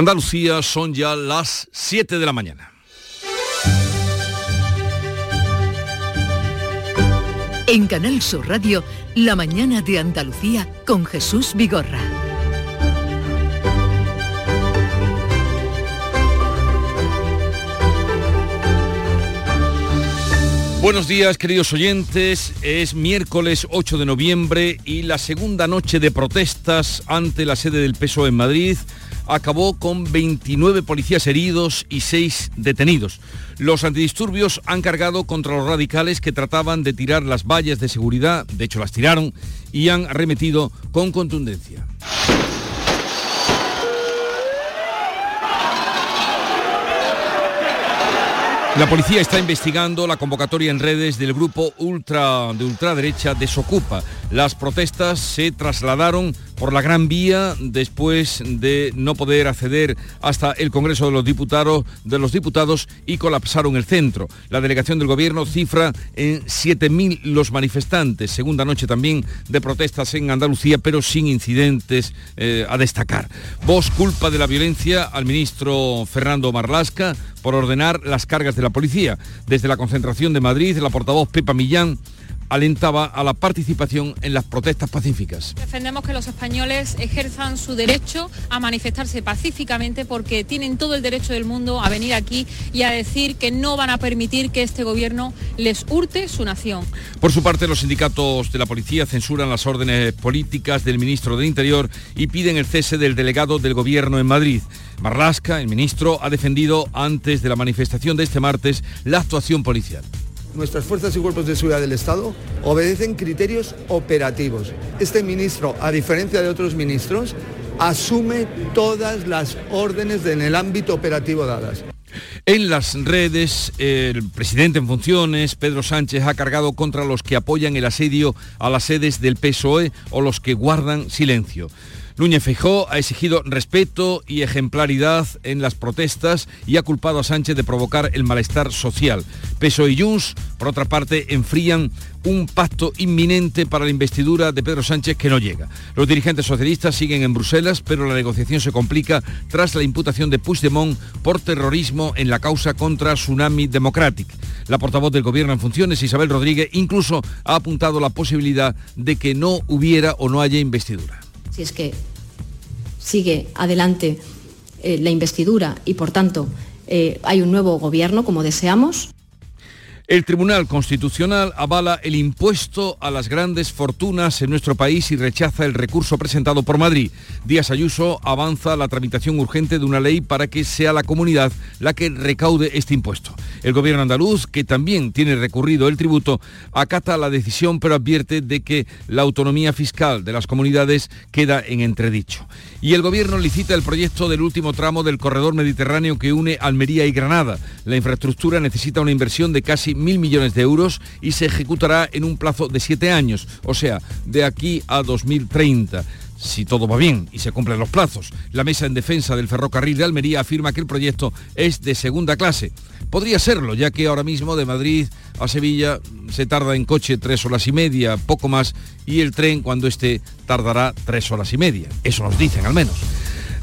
Andalucía son ya las 7 de la mañana. En Canal Sur Radio, La mañana de Andalucía con Jesús Vigorra. Buenos días, queridos oyentes. Es miércoles 8 de noviembre y la segunda noche de protestas ante la sede del PSOE en Madrid acabó con 29 policías heridos y 6 detenidos. Los antidisturbios han cargado contra los radicales que trataban de tirar las vallas de seguridad, de hecho las tiraron, y han arremetido con contundencia. La policía está investigando la convocatoria en redes del grupo ultra de ultraderecha Desocupa. Las protestas se trasladaron por la Gran Vía después de no poder acceder hasta el Congreso de los Diputados, de los diputados y colapsaron el centro. La delegación del gobierno cifra en 7.000 los manifestantes. Segunda noche también de protestas en Andalucía, pero sin incidentes eh, a destacar. Vos culpa de la violencia al ministro Fernando Marlasca por ordenar las cargas de la policía. Desde la concentración de Madrid, la portavoz Pepa Millán alentaba a la participación en las protestas pacíficas. Defendemos que los españoles ejerzan su derecho a manifestarse pacíficamente porque tienen todo el derecho del mundo a venir aquí y a decir que no van a permitir que este gobierno les hurte su nación. Por su parte, los sindicatos de la policía censuran las órdenes políticas del ministro del Interior y piden el cese del delegado del gobierno en Madrid. Marlasca, el ministro, ha defendido antes de la manifestación de este martes la actuación policial. Nuestras fuerzas y cuerpos de seguridad del Estado obedecen criterios operativos. Este ministro, a diferencia de otros ministros, asume todas las órdenes en el ámbito operativo dadas. En las redes, el presidente en funciones, Pedro Sánchez, ha cargado contra los que apoyan el asedio a las sedes del PSOE o los que guardan silencio. Núñez Feijó ha exigido respeto y ejemplaridad en las protestas y ha culpado a Sánchez de provocar el malestar social. Peso y Junts, por otra parte, enfrían un pacto inminente para la investidura de Pedro Sánchez que no llega. Los dirigentes socialistas siguen en Bruselas, pero la negociación se complica tras la imputación de Puigdemont por terrorismo en la causa contra Tsunami Democratic. La portavoz del gobierno en funciones, Isabel Rodríguez, incluso ha apuntado la posibilidad de que no hubiera o no haya investidura. Si es que sigue adelante eh, la investidura y, por tanto, eh, hay un nuevo gobierno, como deseamos. El Tribunal Constitucional avala el impuesto a las grandes fortunas en nuestro país y rechaza el recurso presentado por Madrid. Díaz Ayuso avanza la tramitación urgente de una ley para que sea la comunidad la que recaude este impuesto. El gobierno andaluz, que también tiene recurrido el tributo, acata la decisión pero advierte de que la autonomía fiscal de las comunidades queda en entredicho. Y el gobierno licita el proyecto del último tramo del corredor mediterráneo que une Almería y Granada. La infraestructura necesita una inversión de casi mil millones de euros y se ejecutará en un plazo de siete años, o sea, de aquí a 2030 si todo va bien y se cumplen los plazos. La mesa en defensa del ferrocarril de Almería afirma que el proyecto es de segunda clase. Podría serlo, ya que ahora mismo de Madrid a Sevilla se tarda en coche tres horas y media, poco más, y el tren cuando esté tardará tres horas y media. Eso nos dicen al menos.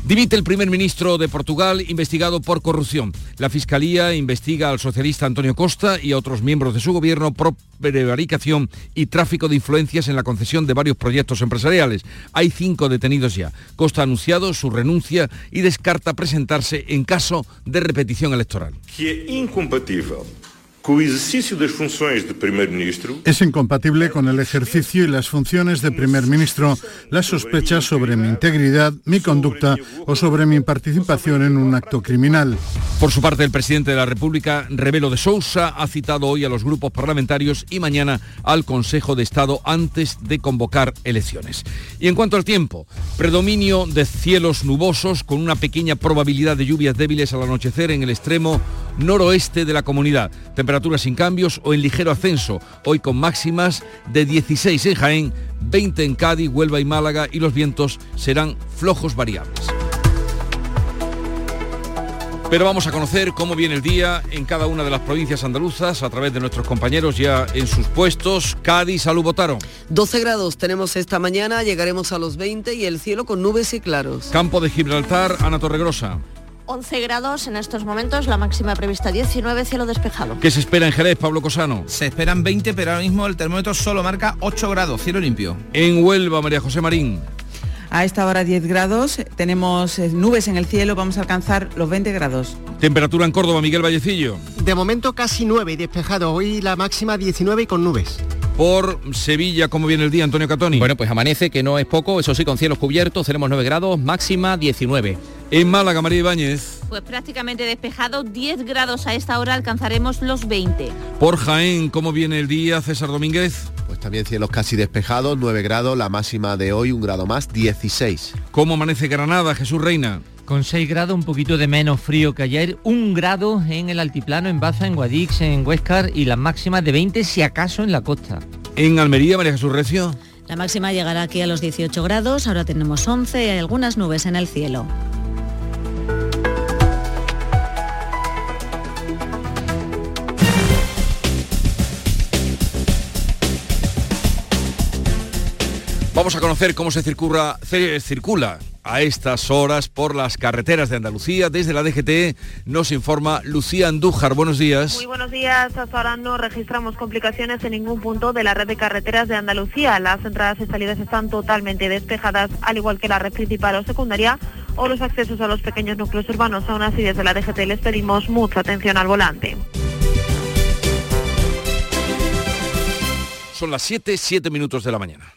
Dimite el primer ministro de Portugal investigado por corrupción. La Fiscalía investiga al socialista Antonio Costa y a otros miembros de su gobierno por prevaricación y tráfico de influencias en la concesión de varios proyectos empresariales. Hay cinco detenidos ya. Costa ha anunciado su renuncia y descarta presentarse en caso de repetición electoral. Es incompatible con el ejercicio y las funciones de primer ministro las sospechas sobre mi integridad, mi conducta o sobre mi participación en un acto criminal. Por su parte, el presidente de la República, Rebelo de Sousa, ha citado hoy a los grupos parlamentarios y mañana al Consejo de Estado antes de convocar elecciones. Y en cuanto al tiempo, predominio de cielos nubosos con una pequeña probabilidad de lluvias débiles al anochecer en el extremo noroeste de la comunidad sin cambios o en ligero ascenso, hoy con máximas de 16 en Jaén, 20 en Cádiz, Huelva y Málaga y los vientos serán flojos variables. Pero vamos a conocer cómo viene el día en cada una de las provincias andaluzas a través de nuestros compañeros ya en sus puestos. Cádiz, salud, Botaro. 12 grados tenemos esta mañana, llegaremos a los 20 y el cielo con nubes y claros. Campo de Gibraltar, Ana Torregrosa. 11 grados en estos momentos, la máxima prevista 19, cielo despejado. ¿Qué se espera en Jerez, Pablo Cosano? Se esperan 20, pero ahora mismo el termómetro solo marca 8 grados, cielo limpio. En Huelva, María José Marín. A esta hora 10 grados, tenemos eh, nubes en el cielo, vamos a alcanzar los 20 grados. Temperatura en Córdoba, Miguel Vallecillo. De momento casi 9 y despejado, hoy la máxima 19 y con nubes. Por Sevilla, ¿cómo viene el día, Antonio Catoni? Bueno, pues amanece, que no es poco, eso sí, con cielos cubiertos, tenemos 9 grados, máxima 19. En Málaga, María Ibáñez. Pues prácticamente despejado, 10 grados a esta hora alcanzaremos los 20. Por Jaén, ¿cómo viene el día, César Domínguez? Pues también cielos casi despejados, 9 grados, la máxima de hoy un grado más, 16. ¿Cómo amanece Granada, Jesús Reina? Con 6 grados, un poquito de menos frío que ayer, un grado en el altiplano, en Baza, en Guadix, en Huescar y las máximas de 20 si acaso en la costa. En Almería, María Jesús Recio. La máxima llegará aquí a los 18 grados, ahora tenemos 11 y hay algunas nubes en el cielo. Vamos a conocer cómo se circula, se circula a estas horas por las carreteras de Andalucía. Desde la DGT nos informa Lucía Andújar. Buenos días. Muy buenos días. Hasta ahora no registramos complicaciones en ningún punto de la red de carreteras de Andalucía. Las entradas y salidas están totalmente despejadas, al igual que la red principal o secundaria o los accesos a los pequeños núcleos urbanos. Aún así, desde la DGT les pedimos mucha atención al volante. Son las 7, 7 minutos de la mañana.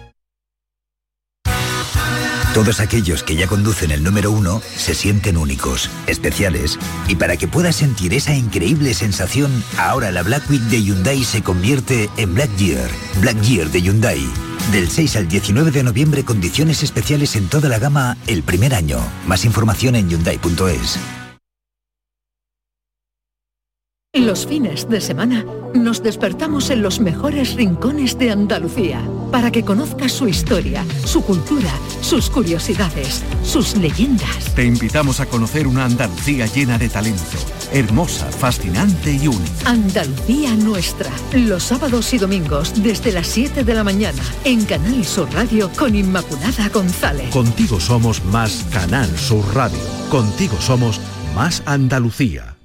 Todos aquellos que ya conducen el número uno se sienten únicos, especiales. Y para que puedas sentir esa increíble sensación, ahora la Black Week de Hyundai se convierte en Black Year. Black Year de Hyundai. Del 6 al 19 de noviembre, condiciones especiales en toda la gama el primer año. Más información en hyundai.es. Los fines de semana nos despertamos en los mejores rincones de Andalucía para que conozcas su historia, su cultura, sus curiosidades, sus leyendas. Te invitamos a conocer una Andalucía llena de talento, hermosa, fascinante y única. Andalucía nuestra, los sábados y domingos desde las 7 de la mañana en Canal Sur Radio con Inmaculada González. Contigo somos más Canal Sur Radio. Contigo somos más Andalucía.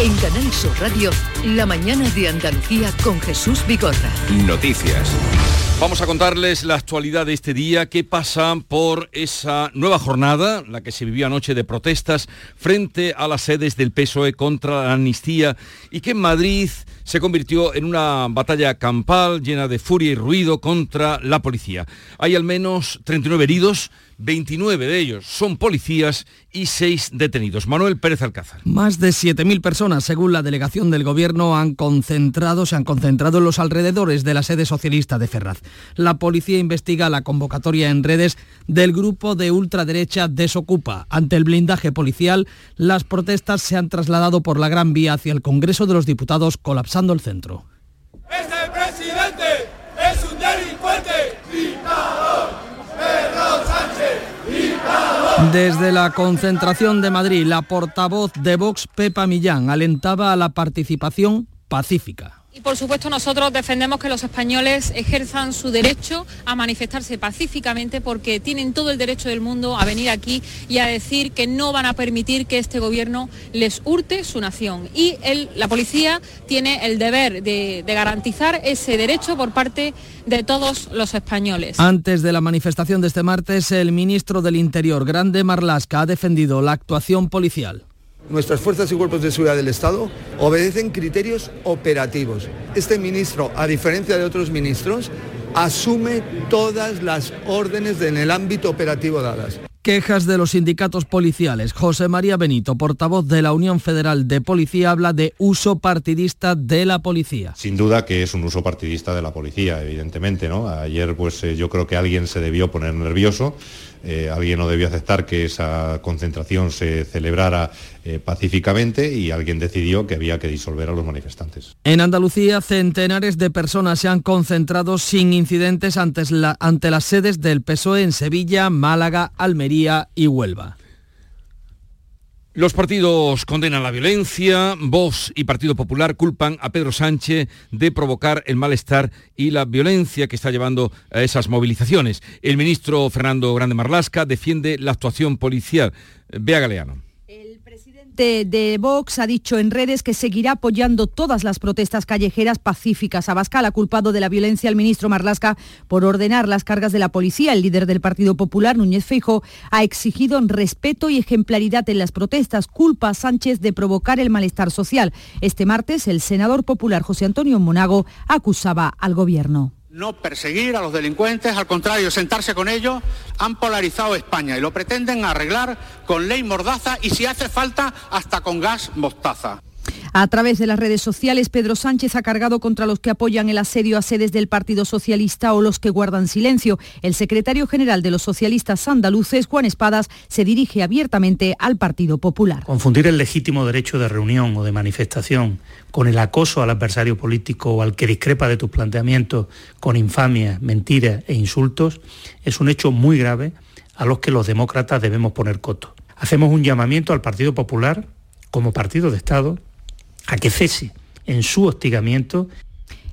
En Canal Sur Radio, la mañana de Andalucía con Jesús Vigorra. Noticias. Vamos a contarles la actualidad de este día, qué pasa por esa nueva jornada, la que se vivió anoche de protestas frente a las sedes del PSOE contra la amnistía y que en Madrid se convirtió en una batalla campal llena de furia y ruido contra la policía. Hay al menos 39 heridos, 29 de ellos son policías y 6 detenidos. Manuel Pérez Alcázar. Más de 7.000 personas, según la delegación del Gobierno, han concentrado, se han concentrado en los alrededores de la sede socialista de Ferraz. La policía investiga la convocatoria en redes del grupo de ultraderecha Desocupa. Ante el blindaje policial, las protestas se han trasladado por la Gran Vía hacia el Congreso de los Diputados, colapsando el centro. ¡Este presidente es un delincuente! ¡Dictador! ¡Pedro Sánchez! ¡Dictador! Desde la concentración de Madrid, la portavoz de Vox, Pepa Millán, alentaba a la participación pacífica. Y por supuesto nosotros defendemos que los españoles ejerzan su derecho a manifestarse pacíficamente porque tienen todo el derecho del mundo a venir aquí y a decir que no van a permitir que este gobierno les hurte su nación. Y la policía tiene el deber de, de garantizar ese derecho por parte de todos los españoles. Antes de la manifestación de este martes, el ministro del Interior, Grande Marlasca, ha defendido la actuación policial. Nuestras fuerzas y cuerpos de seguridad del Estado obedecen criterios operativos. Este ministro, a diferencia de otros ministros, asume todas las órdenes en el ámbito operativo dadas quejas de los sindicatos policiales. José María Benito, portavoz de la Unión Federal de Policía, habla de uso partidista de la policía. Sin duda que es un uso partidista de la policía, evidentemente, ¿no? Ayer pues eh, yo creo que alguien se debió poner nervioso eh, alguien no debió aceptar que esa concentración se celebrara eh, pacíficamente y alguien decidió que había que disolver a los manifestantes. En Andalucía, centenares de personas se han concentrado sin incidentes ante, ante las sedes del PSOE en Sevilla, Málaga, Almería y Huelva. Los partidos condenan la violencia, Vox y Partido Popular culpan a Pedro Sánchez de provocar el malestar y la violencia que está llevando a esas movilizaciones. El ministro Fernando Grande Marlasca defiende la actuación policial. Bea Galeano de Vox ha dicho en redes que seguirá apoyando todas las protestas callejeras pacíficas. Abascal ha culpado de la violencia al ministro Marlasca por ordenar las cargas de la policía. El líder del Partido Popular, Núñez Feijo, ha exigido respeto y ejemplaridad en las protestas. Culpa a Sánchez de provocar el malestar social. Este martes, el senador popular José Antonio Monago acusaba al gobierno no perseguir a los delincuentes, al contrario, sentarse con ellos, han polarizado España y lo pretenden arreglar con ley mordaza y si hace falta hasta con gas mostaza. A través de las redes sociales, Pedro Sánchez ha cargado contra los que apoyan el asedio a sedes del Partido Socialista o los que guardan silencio. El secretario general de los socialistas andaluces, Juan Espadas, se dirige abiertamente al Partido Popular. Confundir el legítimo derecho de reunión o de manifestación con el acoso al adversario político o al que discrepa de tus planteamientos con infamias, mentiras e insultos es un hecho muy grave a los que los demócratas debemos poner coto. Hacemos un llamamiento al Partido Popular como partido de Estado a que cese en su hostigamiento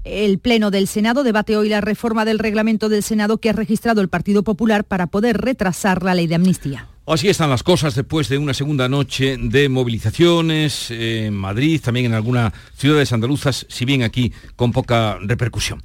el Pleno del Senado debate hoy la reforma del reglamento del Senado que ha registrado el Partido Popular para poder retrasar la ley de amnistía. Así están las cosas después de una segunda noche de movilizaciones en Madrid, también en algunas ciudades andaluzas, si bien aquí con poca repercusión.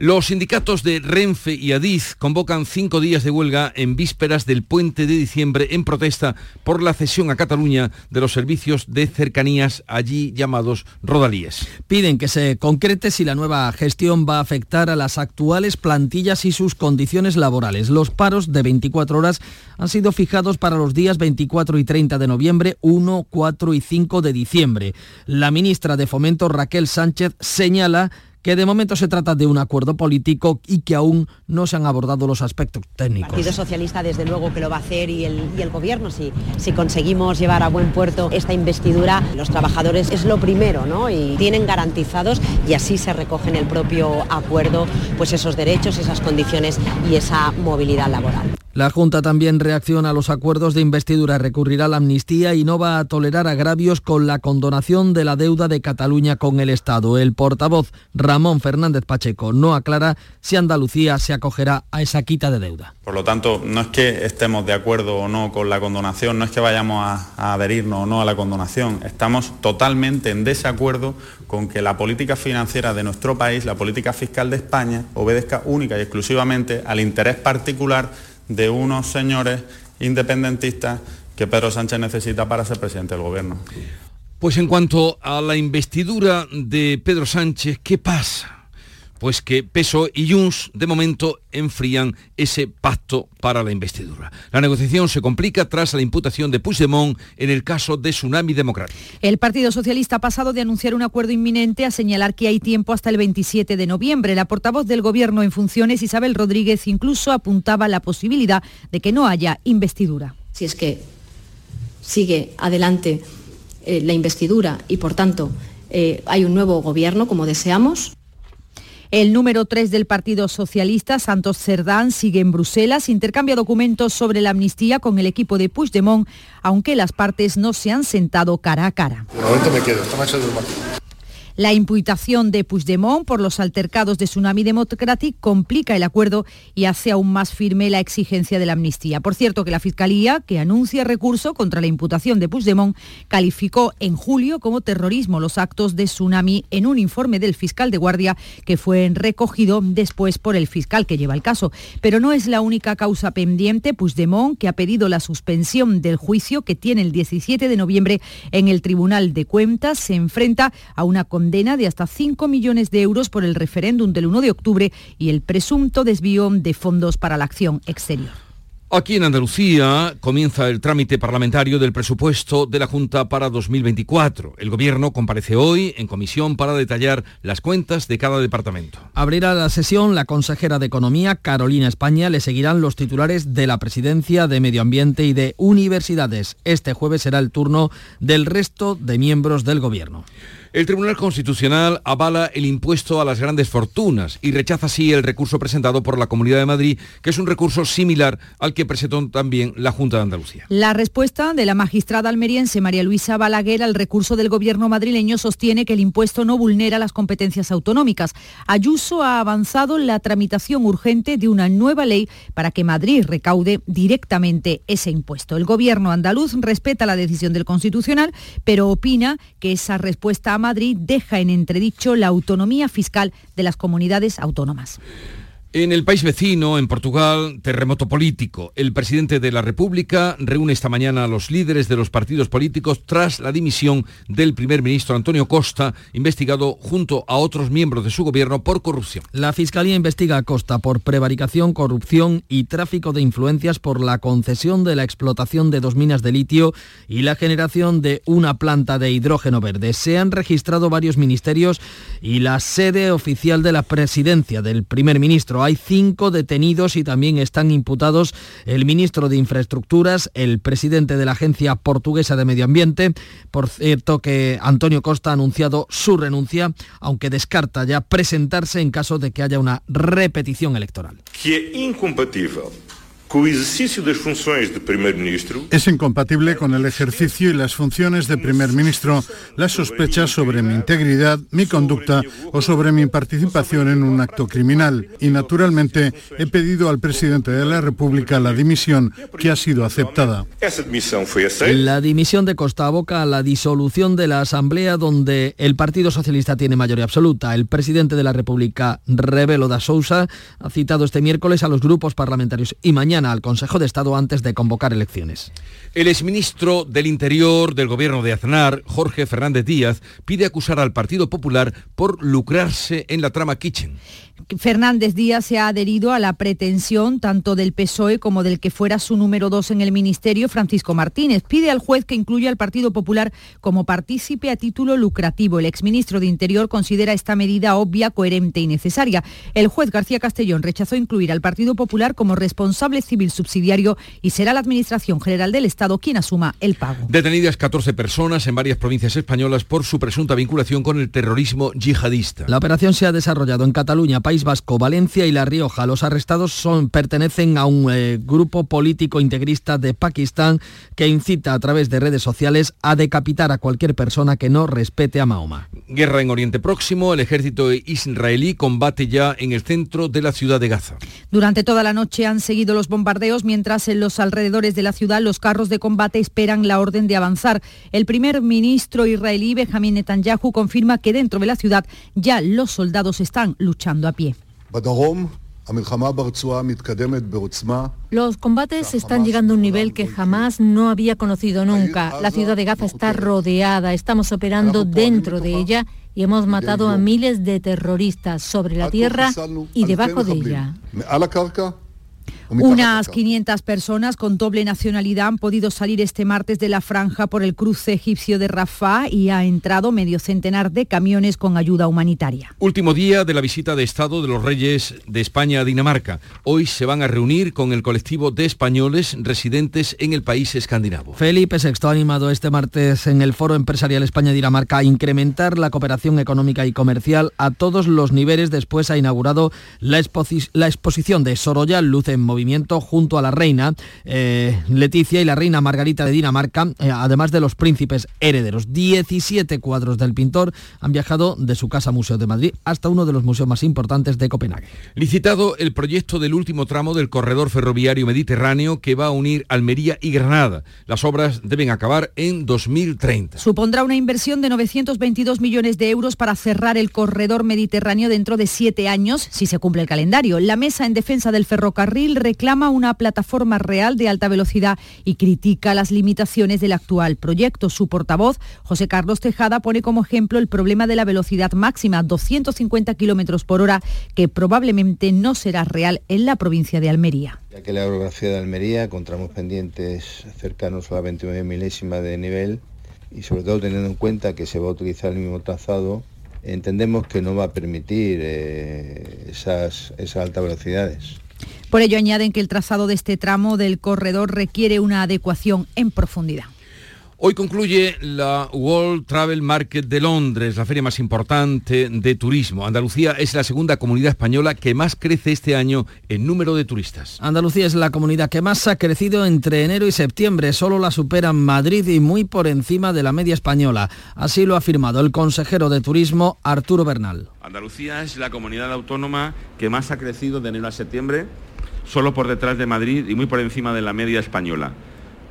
Los sindicatos de Renfe y Adiz convocan cinco días de huelga en vísperas del puente de diciembre en protesta por la cesión a Cataluña de los servicios de cercanías allí llamados rodalíes. Piden que se concrete si la nueva gestión va a afectar a las actuales plantillas y sus condiciones laborales. Los paros de 24 horas han sido fijados para los días 24 y 30 de noviembre, 1, 4 y 5 de diciembre. La ministra de Fomento Raquel Sánchez señala que de momento se trata de un acuerdo político y que aún no se han abordado los aspectos técnicos. El Partido Socialista desde luego que lo va a hacer y el, gobierno si, si conseguimos llevar a buen puerto esta investidura, los trabajadores es lo primero, ¿no? Y tienen garantizados y así se recoge en el propio acuerdo pues esos derechos, esas condiciones y esa movilidad laboral. La Junta también reacciona a los acuerdos de investidura, recurrirá a la amnistía y no va a tolerar agravios con la condonación de la deuda de Cataluña con el Estado. El portavoz Ramón Fernández Pacheco no aclara si Andalucía se acogerá a esa quita de deuda. Por lo tanto, no es que estemos de acuerdo o no con la condonación, no es que vayamos a, a adherirnos o no a la condonación, estamos totalmente en desacuerdo con que la política financiera de nuestro país, la política fiscal de España, obedezca única y exclusivamente al interés particular de unos señores independentistas que Pedro Sánchez necesita para ser presidente del gobierno. Pues en cuanto a la investidura de Pedro Sánchez, ¿qué pasa? Pues que PSOE y Junts de momento enfrían ese pacto para la investidura. La negociación se complica tras la imputación de Puigdemont en el caso de Tsunami Democrático. El Partido Socialista ha pasado de anunciar un acuerdo inminente a señalar que hay tiempo hasta el 27 de noviembre. La portavoz del Gobierno en funciones, Isabel Rodríguez, incluso apuntaba la posibilidad de que no haya investidura. Si es que sigue adelante eh, la investidura y, por tanto, eh, hay un nuevo gobierno, como deseamos, el número 3 del Partido Socialista, Santos Cerdán, sigue en Bruselas, intercambia documentos sobre la amnistía con el equipo de Puigdemont, aunque las partes no se han sentado cara a cara. La imputación de Puigdemont por los altercados de Tsunami Democratic complica el acuerdo y hace aún más firme la exigencia de la amnistía. Por cierto, que la Fiscalía, que anuncia recurso contra la imputación de Puigdemont, calificó en julio como terrorismo los actos de Tsunami en un informe del fiscal de guardia que fue recogido después por el fiscal que lleva el caso. Pero no es la única causa pendiente. Puigdemont, que ha pedido la suspensión del juicio que tiene el 17 de noviembre en el Tribunal de Cuentas, se enfrenta a una condena condena de hasta 5 millones de euros por el referéndum del 1 de octubre y el presunto desvío de fondos para la acción exterior. Aquí en Andalucía comienza el trámite parlamentario del presupuesto de la Junta para 2024. El Gobierno comparece hoy en comisión para detallar las cuentas de cada departamento. Abrirá la sesión la consejera de Economía, Carolina España. Le seguirán los titulares de la Presidencia, de Medio Ambiente y de Universidades. Este jueves será el turno del resto de miembros del Gobierno. El Tribunal Constitucional avala el impuesto a las grandes fortunas y rechaza así el recurso presentado por la Comunidad de Madrid, que es un recurso similar al que presentó también la Junta de Andalucía. La respuesta de la magistrada almeriense María Luisa Balaguer al recurso del gobierno madrileño sostiene que el impuesto no vulnera las competencias autonómicas. Ayuso ha avanzado la tramitación urgente de una nueva ley para que Madrid recaude directamente ese impuesto. El gobierno andaluz respeta la decisión del Constitucional, pero opina que esa respuesta Madrid deja en entredicho la autonomía fiscal de las comunidades autónomas. En el país vecino, en Portugal, terremoto político. El presidente de la República reúne esta mañana a los líderes de los partidos políticos tras la dimisión del primer ministro Antonio Costa, investigado junto a otros miembros de su gobierno por corrupción. La Fiscalía investiga a Costa por prevaricación, corrupción y tráfico de influencias por la concesión de la explotación de dos minas de litio y la generación de una planta de hidrógeno verde. Se han registrado varios ministerios y la sede oficial de la presidencia del primer ministro hay cinco detenidos y también están imputados el ministro de Infraestructuras, el presidente de la Agencia Portuguesa de Medio Ambiente. Por cierto que Antonio Costa ha anunciado su renuncia, aunque descarta ya presentarse en caso de que haya una repetición electoral. Que incompatible con el ejercicio de funciones de primer ministro. Es incompatible con el ejercicio y las funciones de primer ministro las sospechas sobre mi integridad, mi conducta o sobre mi participación en un acto criminal. Y naturalmente he pedido al presidente de la República la dimisión que ha sido aceptada. La dimisión de Costa aboca a la disolución de la Asamblea donde el Partido Socialista tiene mayoría absoluta. El presidente de la República, Rebelo da Sousa, ha citado este miércoles a los grupos parlamentarios y mañana al Consejo de Estado antes de convocar elecciones. El exministro del Interior del Gobierno de Aznar, Jorge Fernández Díaz, pide acusar al Partido Popular por lucrarse en la trama Kitchen. Fernández Díaz se ha adherido a la pretensión tanto del PSOE como del que fuera su número dos en el Ministerio, Francisco Martínez. Pide al juez que incluya al Partido Popular como partícipe a título lucrativo. El exministro de Interior considera esta medida obvia, coherente y necesaria. El juez García Castellón rechazó incluir al Partido Popular como responsable civil subsidiario y será la Administración General del Estado quien asuma el pago. Detenidas 14 personas en varias provincias españolas por su presunta vinculación con el terrorismo yihadista. La operación se ha desarrollado en Cataluña, País Vasco, Valencia y La Rioja. Los arrestados son, pertenecen a un eh, grupo político integrista de Pakistán que incita a través de redes sociales a decapitar a cualquier persona que no respete a Mahoma. Guerra en Oriente Próximo, el ejército israelí combate ya en el centro de la ciudad de Gaza. Durante toda la noche han seguido los bombardeos mientras en los alrededores de la ciudad los carros de combate esperan la orden de avanzar. El primer ministro israelí Benjamin Netanyahu confirma que dentro de la ciudad ya los soldados están luchando a pie. Los combates están llegando a un nivel que jamás no había conocido nunca. La ciudad de Gaza está rodeada, estamos operando dentro de ella y hemos matado a miles de terroristas sobre la tierra y debajo de ella. Unas 500 personas con doble nacionalidad han podido salir este martes de la franja por el cruce egipcio de Rafah y ha entrado medio centenar de camiones con ayuda humanitaria. Último día de la visita de Estado de los Reyes de España a Dinamarca. Hoy se van a reunir con el colectivo de españoles residentes en el país escandinavo. Felipe VI ha animado este martes en el Foro Empresarial España-Dinamarca a incrementar la cooperación económica y comercial a todos los niveles. Después ha inaugurado la, la exposición de Sorolla, Luz en Movimiento junto a la reina eh, Leticia y la reina Margarita de Dinamarca, eh, además de los príncipes herederos. 17 cuadros del pintor han viajado de su casa Museo de Madrid hasta uno de los museos más importantes de Copenhague. Licitado el proyecto del último tramo del corredor ferroviario mediterráneo que va a unir Almería y Granada. Las obras deben acabar en 2030. Supondrá una inversión de 922 millones de euros para cerrar el corredor mediterráneo dentro de siete años, si se cumple el calendario. La mesa en defensa del ferrocarril reclama una plataforma real de alta velocidad y critica las limitaciones del actual proyecto. Su portavoz, José Carlos Tejada, pone como ejemplo el problema de la velocidad máxima, 250 kilómetros por hora, que probablemente no será real en la provincia de Almería. Ya que la orografía de Almería encontramos pendientes cercanos a la 29 milésima de nivel y sobre todo teniendo en cuenta que se va a utilizar el mismo trazado, entendemos que no va a permitir eh, esas altas velocidades. Por ello añaden que el trazado de este tramo del corredor requiere una adecuación en profundidad. Hoy concluye la World Travel Market de Londres, la feria más importante de turismo. Andalucía es la segunda comunidad española que más crece este año en número de turistas. Andalucía es la comunidad que más ha crecido entre enero y septiembre. Solo la superan Madrid y muy por encima de la media española. Así lo ha afirmado el consejero de Turismo Arturo Bernal. Andalucía es la comunidad autónoma que más ha crecido de enero a septiembre, solo por detrás de Madrid y muy por encima de la media española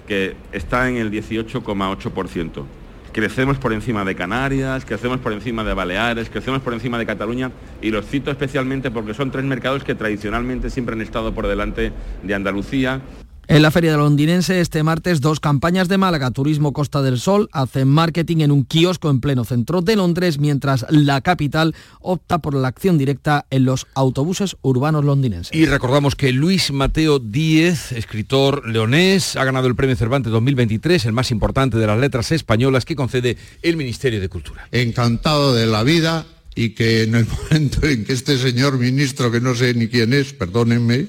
que está en el 18,8%. Crecemos por encima de Canarias, crecemos por encima de Baleares, crecemos por encima de Cataluña y los cito especialmente porque son tres mercados que tradicionalmente siempre han estado por delante de Andalucía. En la feria londinense este martes dos campañas de Málaga, Turismo Costa del Sol, hacen marketing en un kiosco en pleno centro de Londres, mientras la capital opta por la acción directa en los autobuses urbanos londinenses. Y recordamos que Luis Mateo Díez, escritor leonés, ha ganado el Premio Cervantes 2023, el más importante de las letras españolas que concede el Ministerio de Cultura. Encantado de la vida y que en el momento en que este señor ministro, que no sé ni quién es, perdónenme,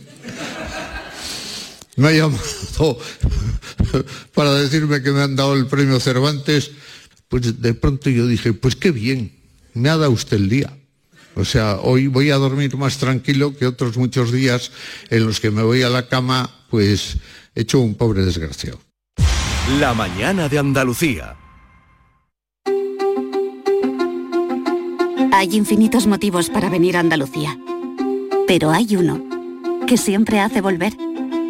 me ha llamado para decirme que me han dado el premio Cervantes, pues de pronto yo dije, pues qué bien, me ha dado usted el día. O sea, hoy voy a dormir más tranquilo que otros muchos días en los que me voy a la cama, pues hecho un pobre desgraciado. La mañana de Andalucía. Hay infinitos motivos para venir a Andalucía, pero hay uno que siempre hace volver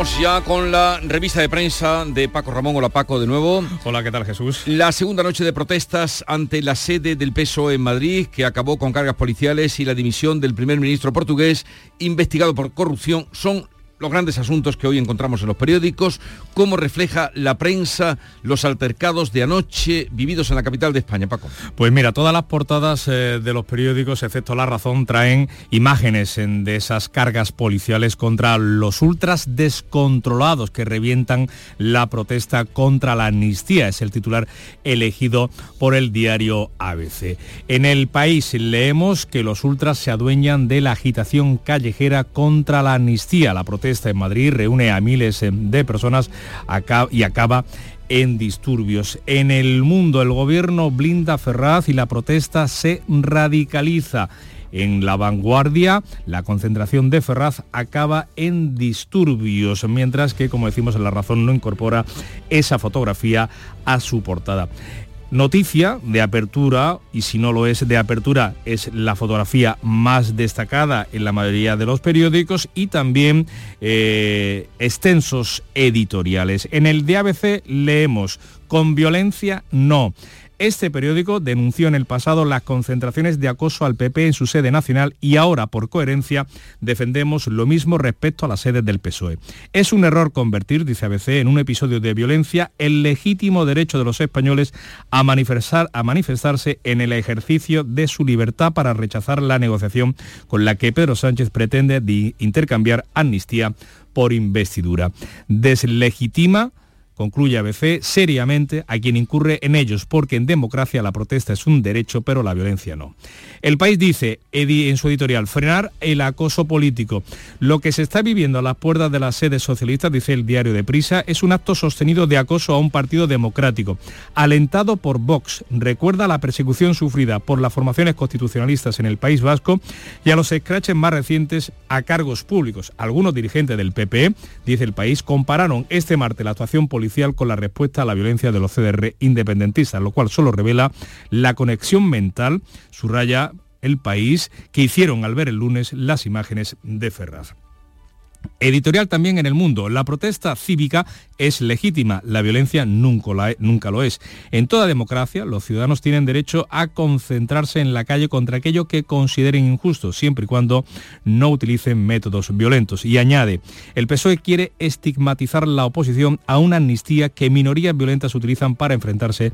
Vamos ya con la revista de prensa de Paco Ramón. Hola Paco, de nuevo. Hola, ¿qué tal Jesús? La segunda noche de protestas ante la sede del PSOE en Madrid, que acabó con cargas policiales y la dimisión del primer ministro portugués investigado por corrupción, son los grandes asuntos que hoy encontramos en los periódicos, cómo refleja la prensa los altercados de anoche vividos en la capital de España, Paco. Pues mira, todas las portadas eh, de los periódicos, excepto La Razón, traen imágenes de esas cargas policiales contra los ultras descontrolados que revientan la protesta contra la amnistía. Es el titular elegido por el diario ABC. En el país leemos que los ultras se adueñan de la agitación callejera contra la amnistía. La protesta en Madrid reúne a miles eh, de personas y acaba en disturbios. En el mundo el gobierno blinda Ferraz y la protesta se radicaliza. En la vanguardia, la concentración de Ferraz acaba en disturbios, mientras que, como decimos en La Razón, no incorpora esa fotografía a su portada. Noticia de apertura, y si no lo es de apertura, es la fotografía más destacada en la mayoría de los periódicos y también eh, extensos editoriales. En el de ABC leemos, con violencia no. Este periódico denunció en el pasado las concentraciones de acoso al PP en su sede nacional y ahora, por coherencia, defendemos lo mismo respecto a las sedes del PSOE. Es un error convertir, dice ABC, en un episodio de violencia el legítimo derecho de los españoles a, manifestar, a manifestarse en el ejercicio de su libertad para rechazar la negociación con la que Pedro Sánchez pretende intercambiar amnistía por investidura. Deslegitima concluye ABC, seriamente a quien incurre en ellos, porque en democracia la protesta es un derecho, pero la violencia no. El país dice en su editorial, frenar el acoso político. Lo que se está viviendo a las puertas de las sedes socialistas, dice el diario de Prisa, es un acto sostenido de acoso a un partido democrático, alentado por Vox. Recuerda la persecución sufrida por las formaciones constitucionalistas en el País Vasco y a los escraches más recientes a cargos públicos. Algunos dirigentes del PP, dice el país, compararon este martes la actuación policial con la respuesta a la violencia de los CDR independentistas, lo cual solo revela la conexión mental, subraya el país, que hicieron al ver el lunes las imágenes de Ferraz. Editorial también en el mundo. La protesta cívica es legítima, la violencia nunca, nunca, lo es. En toda democracia, los ciudadanos tienen derecho a concentrarse en la calle contra aquello que consideren injusto, siempre y cuando no utilicen métodos violentos. Y añade, el PSOE quiere estigmatizar la oposición a una amnistía que minorías violentas utilizan para enfrentarse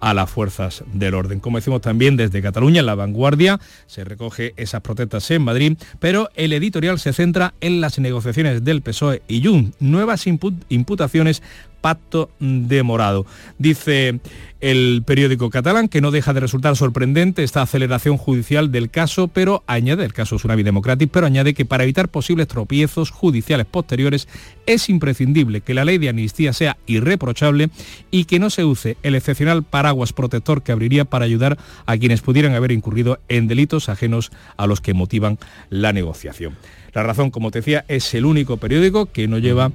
a las fuerzas del orden. Como decimos también desde Cataluña, en la vanguardia se recoge esas protestas en Madrid, pero el editorial se centra en las negociaciones del PSOE y Jun, nuevas imputaciones pacto de morado. Dice el periódico catalán que no deja de resultar sorprendente esta aceleración judicial del caso, pero añade, el caso Tsunami Democratic, pero añade que para evitar posibles tropiezos judiciales posteriores es imprescindible que la ley de amnistía sea irreprochable y que no se use el excepcional paraguas protector que abriría para ayudar a quienes pudieran haber incurrido en delitos ajenos a los que motivan la negociación. La razón, como te decía, es el único periódico que no lleva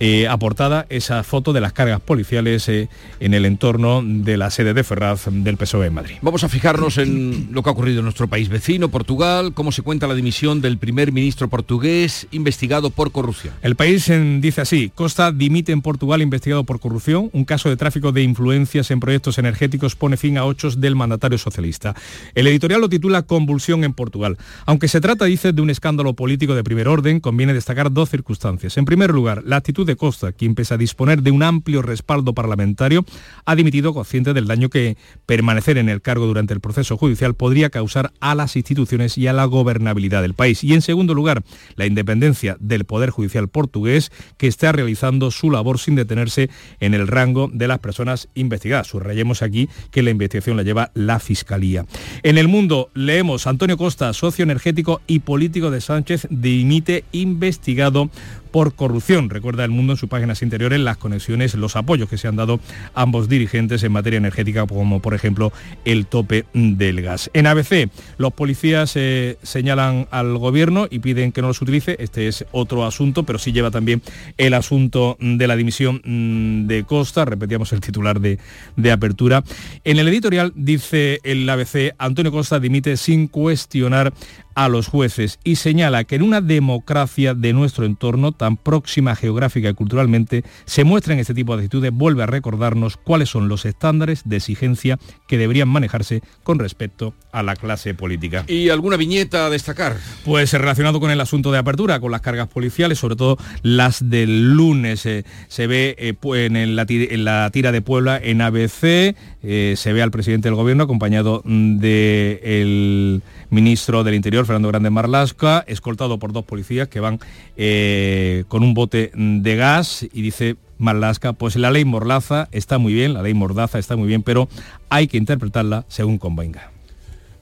eh, aportada esa foto de las cargas policiales eh, en el entorno de la sede de Ferraz del PSOE en Madrid. Vamos a fijarnos en lo que ha ocurrido en nuestro país vecino, Portugal, cómo se cuenta la dimisión del primer ministro portugués investigado por corrupción. El país dice así, Costa dimite en Portugal investigado por corrupción, un caso de tráfico de influencias en proyectos energéticos pone fin a ocho del mandatario socialista. El editorial lo titula Convulsión en Portugal. Aunque se trata, dice, de un escándalo político de primer orden, conviene destacar dos circunstancias. En primer lugar, la actitud de Costa, quien pese a disponer de un amplio respaldo parlamentario, ha dimitido consciente del daño que permanecer en el cargo durante el proceso judicial podría causar a las instituciones y a la gobernabilidad del país. Y en segundo lugar, la independencia del Poder Judicial portugués, que está realizando su labor sin detenerse en el rango de las personas investigadas. Subrayemos aquí que la investigación la lleva la Fiscalía. En el mundo leemos Antonio Costa, socio energético y político de Sánchez dimite investigado por corrupción. Recuerda el mundo en sus páginas interiores las conexiones, los apoyos que se han dado ambos dirigentes en materia energética, como por ejemplo el tope del gas. En ABC, los policías eh, señalan al gobierno y piden que no los utilice. Este es otro asunto, pero sí lleva también el asunto de la dimisión mm, de Costa. Repetíamos el titular de, de apertura. En el editorial dice el ABC, Antonio Costa dimite sin cuestionar a los jueces y señala que en una democracia de nuestro entorno tan próxima geográfica y culturalmente se muestran este tipo de actitudes, vuelve a recordarnos cuáles son los estándares de exigencia que deberían manejarse con respecto a la clase política. ¿Y alguna viñeta a destacar? Pues relacionado con el asunto de apertura, con las cargas policiales, sobre todo las del lunes. Eh, se ve eh, en, la tira de Puebla en ABC, eh, se ve al presidente del gobierno acompañado del ministro del Interior, Fernando Grande Marlasca, escoltado por dos policías que van eh, con un bote de gas y dice Marlasca, pues la ley Morlaza está muy bien, la ley Mordaza está muy bien, pero hay que interpretarla según convenga.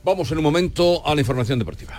Vamos en un momento a la información deportiva.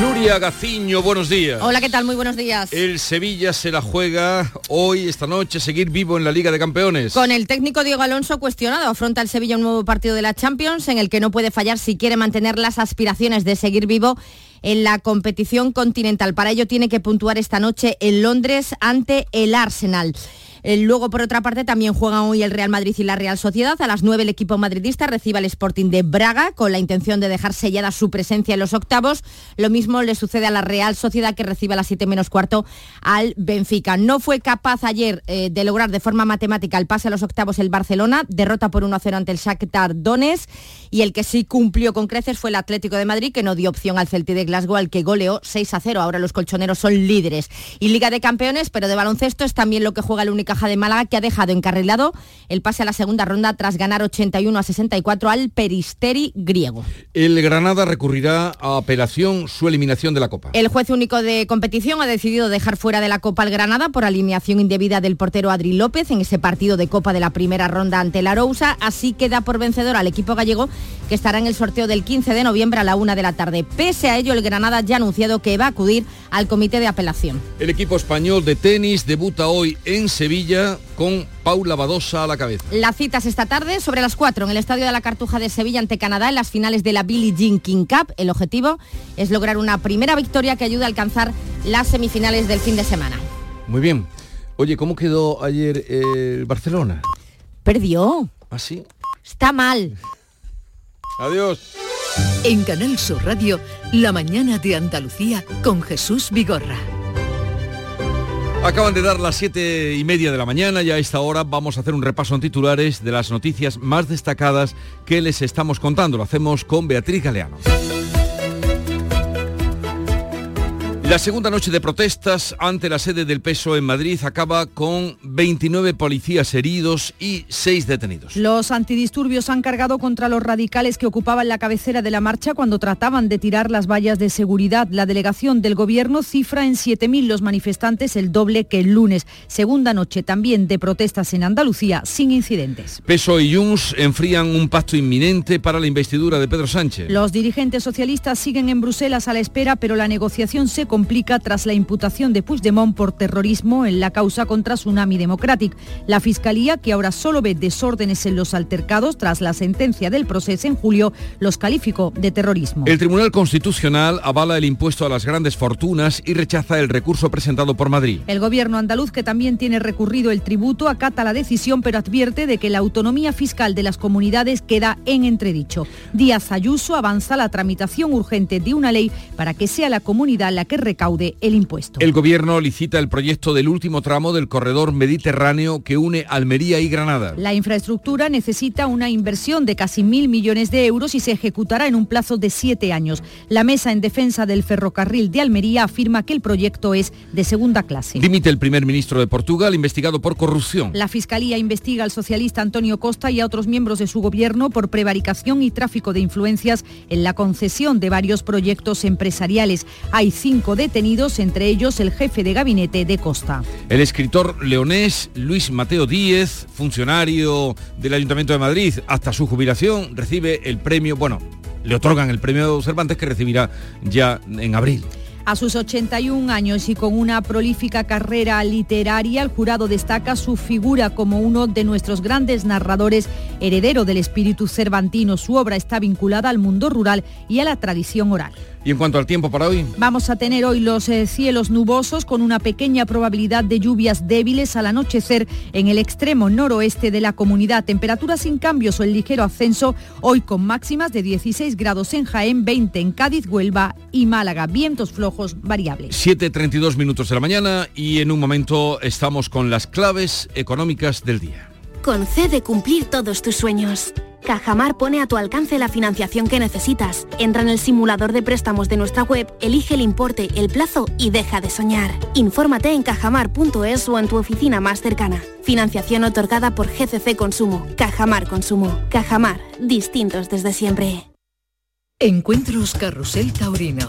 Nuria Gaciño, buenos días. Hola, ¿qué tal? Muy buenos días. El Sevilla se la juega hoy, esta noche, seguir vivo en la Liga de Campeones. Con el técnico Diego Alonso cuestionado, afronta el Sevilla un nuevo partido de la Champions en el que no puede fallar si quiere mantener las aspiraciones de seguir vivo en la competición continental. Para ello tiene que puntuar esta noche en Londres ante el Arsenal. Eh, luego, por otra parte, también juegan hoy el Real Madrid y la Real Sociedad. A las 9 el equipo madridista recibe al Sporting de Braga con la intención de dejar sellada su presencia en los octavos. Lo mismo le sucede a la Real Sociedad que recibe a las 7 menos cuarto al Benfica. No fue capaz ayer eh, de lograr de forma matemática el pase a los octavos el Barcelona, derrota por 1-0 ante el Shakhtar Donetsk y el que sí cumplió con creces fue el Atlético de Madrid que no dio opción al Celtic de Glasgow al que goleó 6-0. Ahora los colchoneros son líderes. Y Liga de Campeones, pero de baloncesto es también lo que juega el único Caja de Málaga que ha dejado encarrilado el pase a la segunda ronda tras ganar 81 a 64 al Peristeri griego. El Granada recurrirá a apelación su eliminación de la Copa. El juez único de competición ha decidido dejar fuera de la Copa al Granada por alineación indebida del portero Adri López en ese partido de Copa de la primera ronda ante la Arousa. Así queda por vencedor al equipo gallego que estará en el sorteo del 15 de noviembre a la una de la tarde. Pese a ello, el Granada ya ha anunciado que va a acudir al comité de apelación. El equipo español de tenis debuta hoy en Sevilla con Paula Badosa a la cabeza. Las citas esta tarde sobre las 4 en el Estadio de la Cartuja de Sevilla ante Canadá en las finales de la Billie Jean King Cup. El objetivo es lograr una primera victoria que ayude a alcanzar las semifinales del fin de semana. Muy bien. Oye, ¿cómo quedó ayer el Barcelona? Perdió. ¿Ah, sí? Está mal. Adiós. En Canal Sur Radio, La mañana de Andalucía con Jesús Vigorra. Acaban de dar las siete y media de la mañana y a esta hora vamos a hacer un repaso en titulares de las noticias más destacadas que les estamos contando. Lo hacemos con Beatriz Galeano. La segunda noche de protestas ante la sede del PSOE en Madrid acaba con 29 policías heridos y 6 detenidos. Los antidisturbios han cargado contra los radicales que ocupaban la cabecera de la marcha cuando trataban de tirar las vallas de seguridad. La delegación del gobierno cifra en 7.000 los manifestantes, el doble que el lunes. Segunda noche también de protestas en Andalucía sin incidentes. PSOE y Junts enfrían un pacto inminente para la investidura de Pedro Sánchez. Los dirigentes socialistas siguen en Bruselas a la espera, pero la negociación se complica tras la imputación de Puigdemont por terrorismo en la causa contra Tsunami Democratic. La Fiscalía, que ahora solo ve desórdenes en los altercados tras la sentencia del proceso en julio, los calificó de terrorismo. El Tribunal Constitucional avala el impuesto a las grandes fortunas y rechaza el recurso presentado por Madrid. El gobierno andaluz, que también tiene recurrido el tributo, acata la decisión, pero advierte de que la autonomía fiscal de las comunidades queda en entredicho. Díaz Ayuso avanza la tramitación urgente de una ley para que sea la comunidad la que recaude el impuesto. El gobierno licita el proyecto del último tramo del corredor mediterráneo que une Almería y Granada. La infraestructura necesita una inversión de casi mil millones de euros y se ejecutará en un plazo de siete años. La mesa en defensa del ferrocarril de Almería afirma que el proyecto es de segunda clase. Dimite el primer ministro de Portugal investigado por corrupción. La Fiscalía investiga al socialista Antonio Costa y a otros miembros de su gobierno por prevaricación y tráfico de influencias en la concesión de varios proyectos empresariales. Hay cinco detenidos entre ellos el jefe de gabinete de Costa. El escritor leonés Luis Mateo Díez, funcionario del Ayuntamiento de Madrid, hasta su jubilación recibe el premio, bueno, le otorgan el premio Cervantes que recibirá ya en abril. A sus 81 años y con una prolífica carrera literaria, el jurado destaca su figura como uno de nuestros grandes narradores, heredero del espíritu cervantino. Su obra está vinculada al mundo rural y a la tradición oral. Y en cuanto al tiempo para hoy. Vamos a tener hoy los eh, cielos nubosos con una pequeña probabilidad de lluvias débiles al anochecer en el extremo noroeste de la comunidad. Temperaturas sin cambios o el ligero ascenso hoy con máximas de 16 grados en Jaén, 20 en Cádiz, Huelva y Málaga. Vientos flojos variables. 7.32 minutos de la mañana y en un momento estamos con las claves económicas del día. Concede cumplir todos tus sueños. Cajamar pone a tu alcance la financiación que necesitas. Entra en el simulador de préstamos de nuestra web, elige el importe, el plazo y deja de soñar. Infórmate en cajamar.es o en tu oficina más cercana. Financiación otorgada por GCC Consumo. Cajamar Consumo. Cajamar. Distintos desde siempre. Encuentros Carrusel Taurino.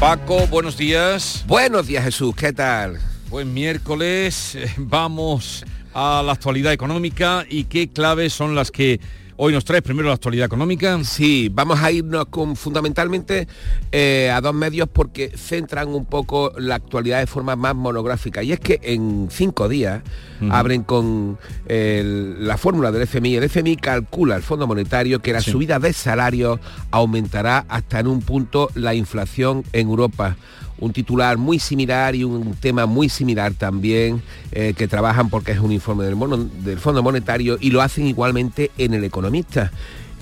Paco, buenos días. Buenos días Jesús, ¿qué tal? Buen miércoles, vamos a la actualidad económica y qué claves son las que Hoy nos traes primero la actualidad económica. Sí, vamos a irnos con fundamentalmente eh, a dos medios porque centran un poco la actualidad de forma más monográfica. Y es que en cinco días abren con la fórmula del FMI. El FMI calcula el Fondo Monetario que la subida de salarios aumentará hasta en un punto la inflación en Europa un titular muy similar y un tema muy similar también eh, que trabajan porque es un informe del, del Fondo Monetario y lo hacen igualmente en el Economista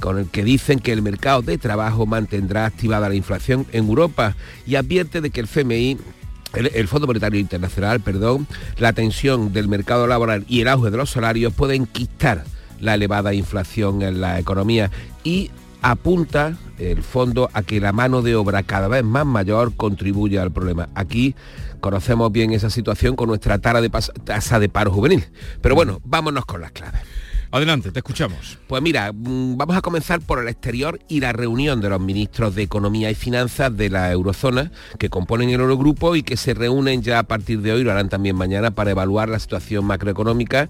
con el que dicen que el mercado de trabajo mantendrá activada la inflación en Europa y advierte de que el FMI el, Fondo Monetario Internacional, perdón, la tensión del mercado laboral y el auge de los salarios pueden quitar la elevada inflación en la economía y apunta el fondo a que la mano de obra cada vez más mayor contribuye al problema. Aquí conocemos bien esa situación con nuestra tasa de paro juvenil. Pero bueno, vámonos con las claves. Adelante, te escuchamos. Pues mira, mm, vamos a comenzar por el exterior y la reunión de los ministros de Economía y Finanzas de la eurozona que componen el Eurogrupo y que se reúnen ya a partir de hoy, lo harán también mañana, para evaluar la situación macroeconómica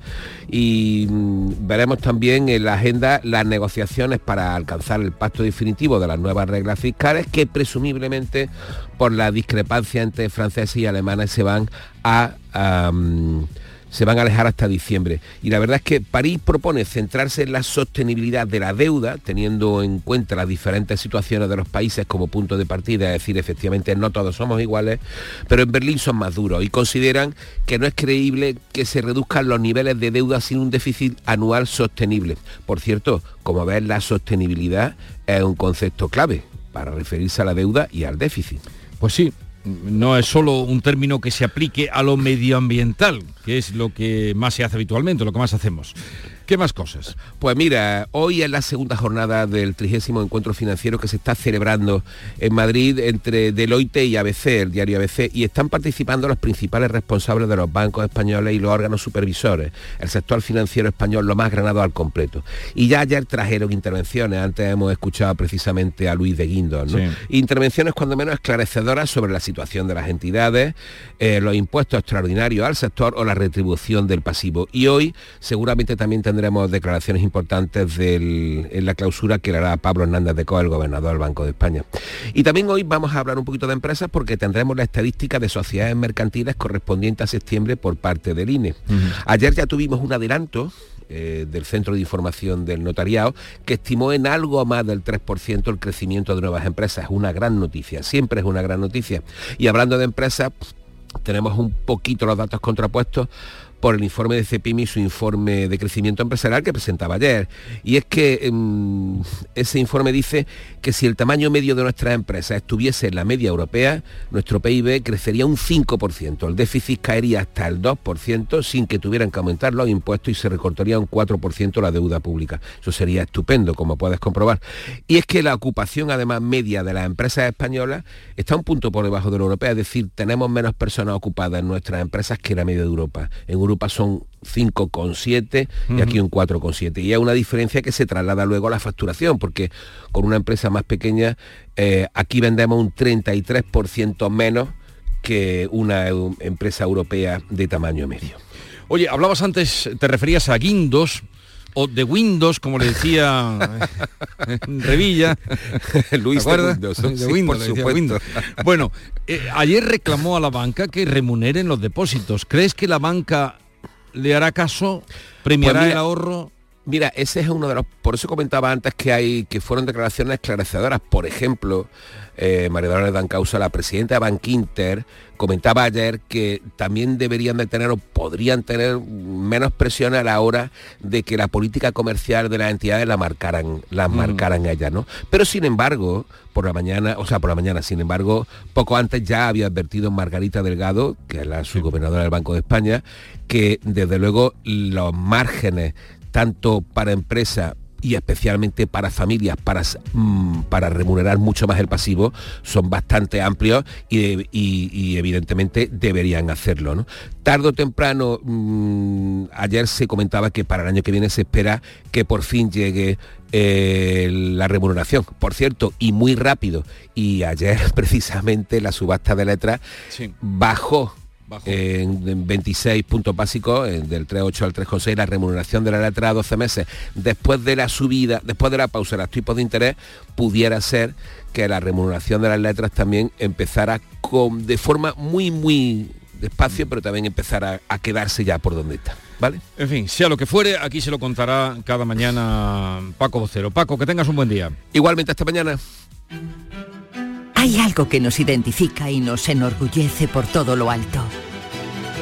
y mm, veremos también en la agenda las negociaciones para alcanzar el pacto definitivo de las nuevas reglas fiscales que presumiblemente por la discrepancia entre franceses y alemanes se van a se van a alejar hasta diciembre. Y la verdad es que París propone centrarse en la sostenibilidad de la deuda, teniendo en cuenta las diferentes situaciones de los países como punto de partida, es decir, efectivamente no todos somos iguales, pero en Berlín son más duros y consideran que no es creíble que se reduzcan los niveles de deuda sin un déficit anual sostenible. Por cierto, como ves, la sostenibilidad es un concepto clave para referirse a la deuda y al déficit. Pues sí, no es solo un término que se aplique a lo medioambiental, que es lo que más se hace habitualmente, lo que más hacemos. ¿Qué más cosas? Pues mira, hoy es la segunda jornada del trigésimo encuentro financiero que se está celebrando en Madrid entre Deloitte y ABC, el diario ABC, y están participando los principales responsables de los bancos españoles y los órganos supervisores, el sector financiero español lo más granado al completo. Y ya ayer trajeron intervenciones, antes hemos escuchado precisamente a Luis de Guindos, ¿no? Intervenciones cuando menos esclarecedoras sobre la situación de las entidades, eh, los impuestos extraordinarios al sector o la retribución del pasivo. Y hoy seguramente también tendremos tendremos declaraciones importantes en la clausura que le hará Pablo Hernández de Coa, el gobernador del Banco de España. Y también hoy vamos a hablar un poquito de empresas porque tendremos la estadística de sociedades mercantiles correspondiente a septiembre por parte del INE. Ayer ya tuvimos un adelanto eh, del Centro de Información del Notariado, que estimó en algo más del 3% el crecimiento de nuevas empresas. Es una gran noticia, siempre es una gran noticia. Y hablando de empresas, tenemos un poquito los datos contrapuestos por el informe de CEPIM y su informe de crecimiento empresarial que presentaba ayer. Y es que em, ese informe dice que si el tamaño medio de nuestras empresas estuviese en la media europea, nuestro PIB crecería un 5%, el déficit caería hasta el 2% sin que tuvieran que aumentar los impuestos y se recortaría un 4% la deuda pública. Eso sería estupendo, como puedes comprobar. Y es que la ocupación además media de las empresas españolas está un punto por debajo de la europea, es decir, tenemos menos personas ocupadas en nuestras empresas que la media de Europa. En Europa son 5,7 y aquí un 4,7. Y hay una diferencia que se traslada luego a la facturación, porque con una empresa más pequeña, eh, aquí vendemos un 33% menos que una empresa europea de tamaño medio. Oye, hablabas antes, te referías a Guindos, o de Windows, como le decía Revilla. Luis de Windows, de Windows, Bueno, eh, ayer reclamó a la banca que remuneren los depósitos. ¿Crees que la banca le hará caso? ¿Premiará pues el ahorro? Mira, ese es uno de los, por eso comentaba antes que hay, que fueron declaraciones esclarecedoras. Por ejemplo, eh, María Dolores Dancausa, la presidenta de Bankinter, comentaba ayer que también deberían de tener o podrían tener menos presión a la hora de que la política comercial de las entidades la marcaran, las Mm. marcaran ellas, ¿no? Pero sin embargo, por la mañana, o sea, por la mañana, sin embargo, poco antes ya había advertido Margarita Delgado, que es la subgobernadora del Banco de España, que desde luego los márgenes tanto para empresas y especialmente para familias, para, mm, para remunerar mucho más el pasivo, son bastante amplios y, de- y- y evidentemente deberían hacerlo. ¿no? Tardo o temprano, mm, ayer se comentaba que para el año que viene se espera que por fin llegue eh, la remuneración, por cierto, y muy rápido. Y ayer precisamente la subasta de letras bajó en, en 26 puntos básicos, en- del 3,8 al 3,6, la remuneración de la letra a 12 meses. Después de la subida, después de la pausa de los tipos de interés, pudiera ser que la remuneración de las letras también empezara con, de forma muy, muy despacio, pero también empezara a quedarse ya por donde está. ¿Vale? En fin, sea lo que fuere, aquí se lo contará cada mañana Paco Vocero. Paco, que tengas un buen día. Igualmente, hasta mañana. Hay algo que nos identifica y nos enorgullece por todo lo alto.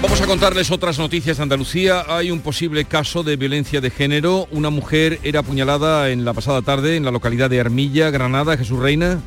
Vamos a contarles otras noticias de Andalucía. Hay un posible caso de violencia de género. Una mujer era apuñalada en la pasada tarde en la localidad de Armilla, Granada. Jesús Reina.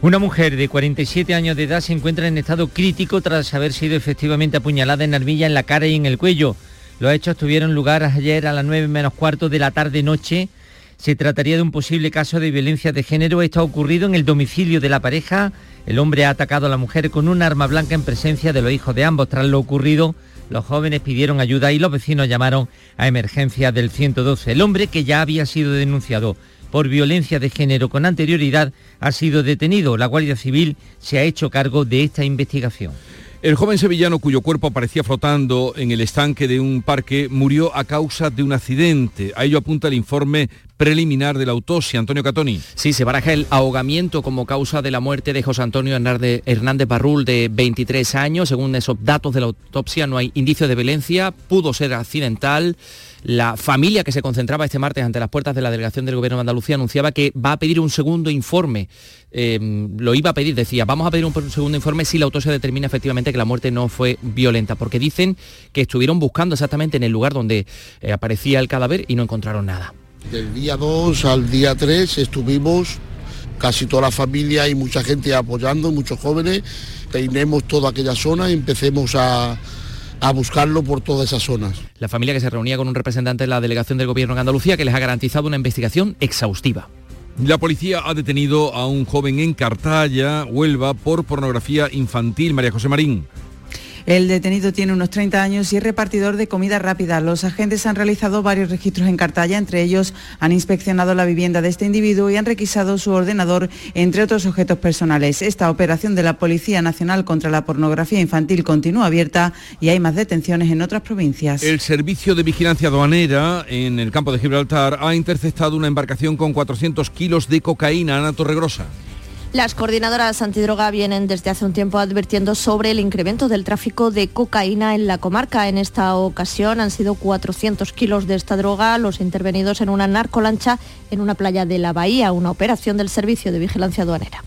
Una mujer de 47 años de edad se encuentra en estado crítico tras haber sido efectivamente apuñalada en Armilla en la cara y en el cuello. Los hechos tuvieron lugar ayer a las 9 menos cuarto de la tarde-noche. Se trataría de un posible caso de violencia de género. Esto ha ocurrido en el domicilio de la pareja. El hombre ha atacado a la mujer con un arma blanca en presencia de los hijos de ambos. Tras lo ocurrido, los jóvenes pidieron ayuda y los vecinos llamaron a emergencia del 112. El hombre, que ya había sido denunciado por violencia de género con anterioridad, ha sido detenido. La Guardia Civil se ha hecho cargo de esta investigación. El joven sevillano cuyo cuerpo aparecía flotando en el estanque de un parque murió a causa de un accidente. A ello apunta el informe preliminar de la autopsia. Antonio Catoni. Sí, se baraja el ahogamiento como causa de la muerte de José Antonio Hernández Barrul, de 23 años. Según esos datos de la autopsia, no hay indicios de violencia, pudo ser accidental. La familia que se concentraba este martes ante las puertas de la delegación del Gobierno de Andalucía anunciaba que va a pedir un segundo informe. Eh, lo iba a pedir, decía, vamos a pedir un segundo informe si la autopsia determina efectivamente que la muerte no fue violenta, porque dicen que estuvieron buscando exactamente en el lugar donde eh, aparecía el cadáver y no encontraron nada. Del día 2 al día 3 estuvimos casi toda la familia y mucha gente apoyando, muchos jóvenes. Peinemos toda aquella zona y empecemos a, a buscarlo por todas esas zonas. La familia que se reunía con un representante de la delegación del Gobierno en Andalucía que les ha garantizado una investigación exhaustiva. La policía ha detenido a un joven en Cartaya, Huelva, por pornografía infantil. María José Marín. El detenido tiene unos 30 años y es repartidor de comida rápida. Los agentes han realizado varios registros en Cartaya, entre ellos han inspeccionado la vivienda de este individuo y han requisado su ordenador, entre otros objetos personales. Esta operación de la Policía Nacional contra la Pornografía Infantil continúa abierta y hay más detenciones en otras provincias. El Servicio de Vigilancia Aduanera en el campo de Gibraltar ha interceptado una embarcación con 400 kilos de cocaína. Ana Torregrosa. Las coordinadoras antidroga vienen desde hace un tiempo advirtiendo sobre el incremento del tráfico de cocaína en la comarca. En esta ocasión han sido 400 kilos de esta droga los intervenidos en una narcolancha en una playa de la Bahía, una operación del Servicio de Vigilancia Aduanera.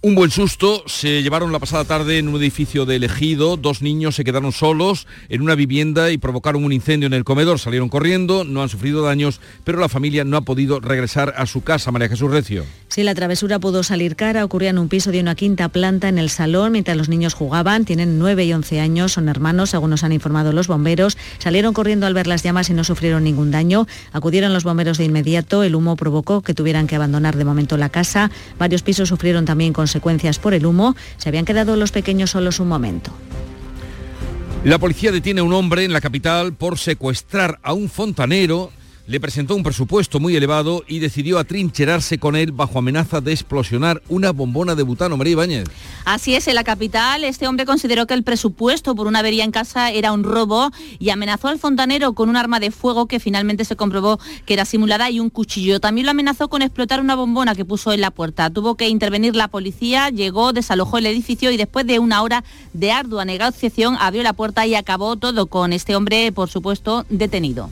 Un buen susto se llevaron la pasada tarde en un edificio de Ejido. Dos niños se quedaron solos en una vivienda y provocaron un incendio en el comedor. Salieron corriendo, no han sufrido daños, pero la familia no ha podido regresar a su casa. María Jesús Recio. Sí, la travesura pudo salir cara. Ocurría en un piso de una quinta planta en el salón mientras los niños jugaban. Tienen 9 y 11 años, son hermanos, según nos han informado los bomberos. Salieron corriendo al ver las llamas y no sufrieron ningún daño. Acudieron los bomberos de inmediato. El humo provocó que tuvieran que abandonar de momento la casa. Varios pisos sufrieron también con consecuencias por el humo, se habían quedado los pequeños solos un momento. La policía detiene a un hombre en la capital por secuestrar a un fontanero le presentó un presupuesto muy elevado y decidió atrincherarse con él bajo amenaza de explosionar una bombona de butano. María Ibáñez. Así es, en la capital este hombre consideró que el presupuesto por una avería en casa era un robo y amenazó al fontanero con un arma de fuego que finalmente se comprobó que era simulada y un cuchillo. También lo amenazó con explotar una bombona que puso en la puerta. Tuvo que intervenir la policía, llegó, desalojó el edificio y después de una hora de ardua negociación abrió la puerta y acabó todo con este hombre, por supuesto, detenido.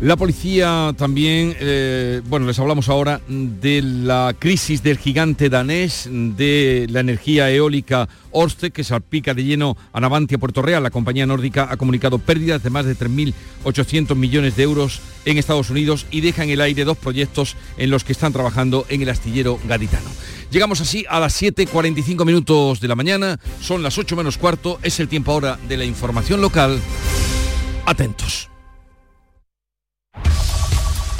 La policía también, eh, bueno, les hablamos ahora de la crisis del gigante danés, de la energía eólica Orste, que salpica de lleno a Navantia Puerto Real. La compañía nórdica ha comunicado pérdidas de más de 3.800 millones de euros en Estados Unidos y deja en el aire dos proyectos en los que están trabajando en el astillero gaditano. Llegamos así a las 7.45 minutos de la mañana, son las 8 menos cuarto, es el tiempo ahora de la información local. Atentos.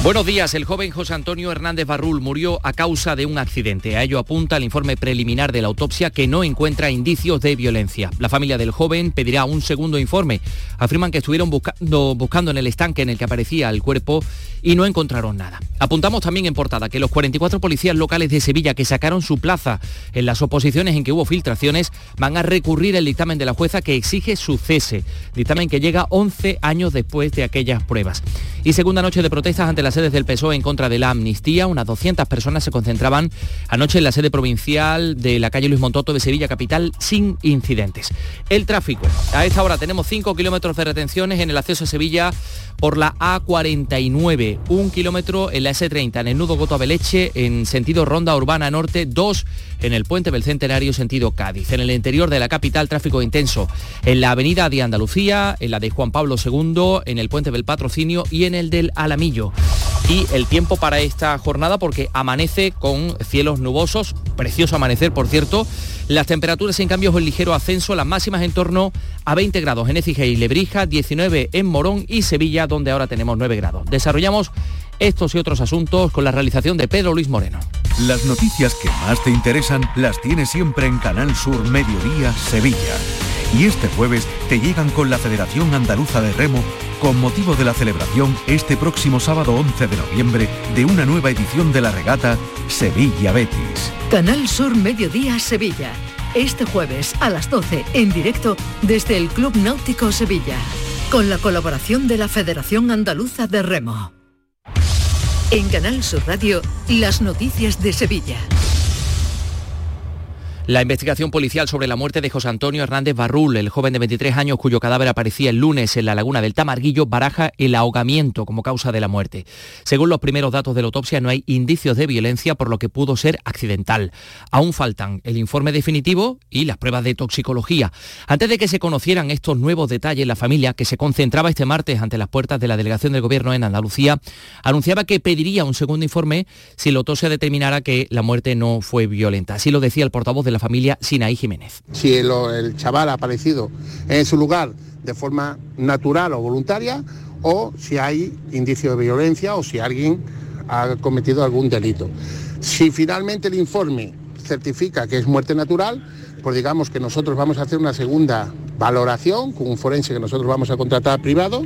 Buenos días, el joven José Antonio Hernández Barrul murió a causa de un accidente. A ello apunta el informe preliminar de la autopsia que no encuentra indicios de violencia. La familia del joven pedirá un segundo informe. Afirman que estuvieron buscando, buscando en el estanque en el que aparecía el cuerpo y no encontraron nada. Apuntamos también en portada que los 44 policías locales de Sevilla que sacaron su plaza en las oposiciones en que hubo filtraciones van a recurrir el dictamen de la jueza que exige su cese. Dictamen que llega 11 años después de aquellas pruebas. Y segunda noche de protestas ante las sedes del PSOE en contra de la amnistía. Unas 200 personas se concentraban anoche en la sede provincial de la calle Luis Montoto de Sevilla Capital sin incidentes. El tráfico. A esta hora tenemos 5 kilómetros de retenciones en el acceso a Sevilla por la A49, un kilómetro en la S30, en el nudo Goto Beleche, en sentido Ronda Urbana Norte, dos en el puente del Centenario, sentido Cádiz. En el interior de la capital, tráfico intenso en la avenida de Andalucía, en la de Juan Pablo II, en el puente del Patrocinio y en el del Alamillo. Y el tiempo para esta jornada porque amanece con cielos nubosos, precioso amanecer por cierto, las temperaturas en cambios en ligero ascenso, las máximas en torno a 20 grados en Écija y Lebrija, 19 en Morón y Sevilla, donde ahora tenemos 9 grados. Desarrollamos estos y otros asuntos con la realización de Pedro Luis Moreno. Las noticias que más te interesan las tienes siempre en Canal Sur Mediodía Sevilla. Y este jueves te llegan con la Federación Andaluza de Remo con motivo de la celebración este próximo sábado 11 de noviembre de una nueva edición de la regata Sevilla Betis. Canal Sur Mediodía Sevilla. Este jueves a las 12 en directo desde el Club Náutico Sevilla. Con la colaboración de la Federación Andaluza de Remo. En Canal Sur Radio, las noticias de Sevilla. La investigación policial sobre la muerte de José Antonio Hernández Barrul, el joven de 23 años cuyo cadáver aparecía el lunes en la laguna del Tamarguillo, baraja el ahogamiento como causa de la muerte. Según los primeros datos de la autopsia, no hay indicios de violencia, por lo que pudo ser accidental. Aún faltan el informe definitivo y las pruebas de toxicología. Antes de que se conocieran estos nuevos detalles, la familia, que se concentraba este martes ante las puertas de la delegación del gobierno en Andalucía, anunciaba que pediría un segundo informe si la autopsia determinara que la muerte no fue violenta. Así lo decía el portavoz de la familia Sinaí Jiménez. Si el, el chaval ha aparecido en su lugar de forma natural o voluntaria o si hay indicio de violencia o si alguien ha cometido algún delito. Si finalmente el informe certifica que es muerte natural, pues digamos que nosotros vamos a hacer una segunda valoración con un forense que nosotros vamos a contratar privado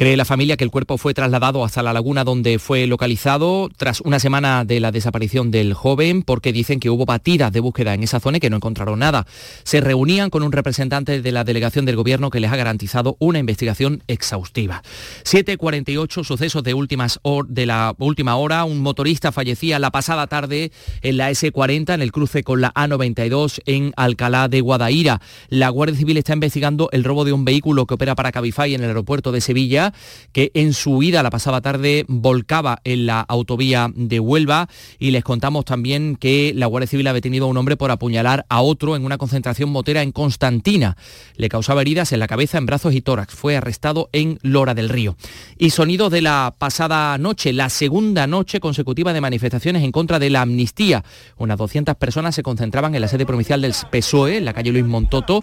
Cree la familia que el cuerpo fue trasladado hasta la laguna donde fue localizado tras una semana de la desaparición del joven porque dicen que hubo batidas de búsqueda en esa zona y que no encontraron nada. Se reunían con un representante de la delegación del gobierno que les ha garantizado una investigación exhaustiva. 7.48 sucesos de, últimas de la última hora. Un motorista fallecía la pasada tarde en la S40 en el cruce con la A92 en Alcalá de Guadaira. La Guardia Civil está investigando el robo de un vehículo que opera para Cabify en el aeropuerto de Sevilla que en su huida la pasada tarde volcaba en la autovía de Huelva y les contamos también que la Guardia Civil ha detenido a un hombre por apuñalar a otro en una concentración motera en Constantina. Le causaba heridas en la cabeza, en brazos y tórax. Fue arrestado en Lora del Río. Y sonido de la pasada noche, la segunda noche consecutiva de manifestaciones en contra de la amnistía. Unas 200 personas se concentraban en la sede provincial del PSOE, en la calle Luis Montoto,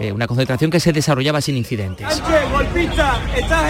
eh, una concentración que se desarrollaba sin incidentes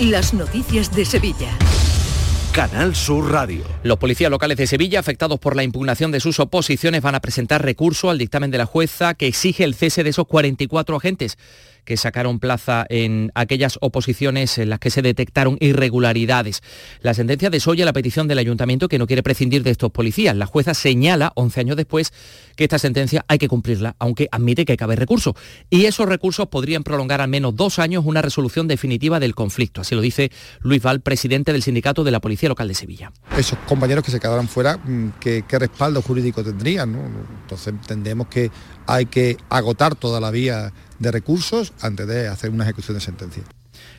Las noticias de Sevilla. Canal Sur Radio. Los policías locales de Sevilla, afectados por la impugnación de sus oposiciones, van a presentar recurso al dictamen de la jueza que exige el cese de esos 44 agentes que sacaron plaza en aquellas oposiciones en las que se detectaron irregularidades. La sentencia desoye la petición del ayuntamiento que no quiere prescindir de estos policías. La jueza señala, 11 años después, que esta sentencia hay que cumplirla, aunque admite que cabe recurso. Y esos recursos podrían prolongar al menos dos años una resolución definitiva del conflicto. Así lo dice Luis Val, presidente del Sindicato de la Policía Local de Sevilla. Esos compañeros que se quedaron fuera, mm, ¿qué, respaldo jurídico tendrían? Entonces entendemos que hay que agotar toda la vía de recursos antes de hacer una ejecución de sentencia.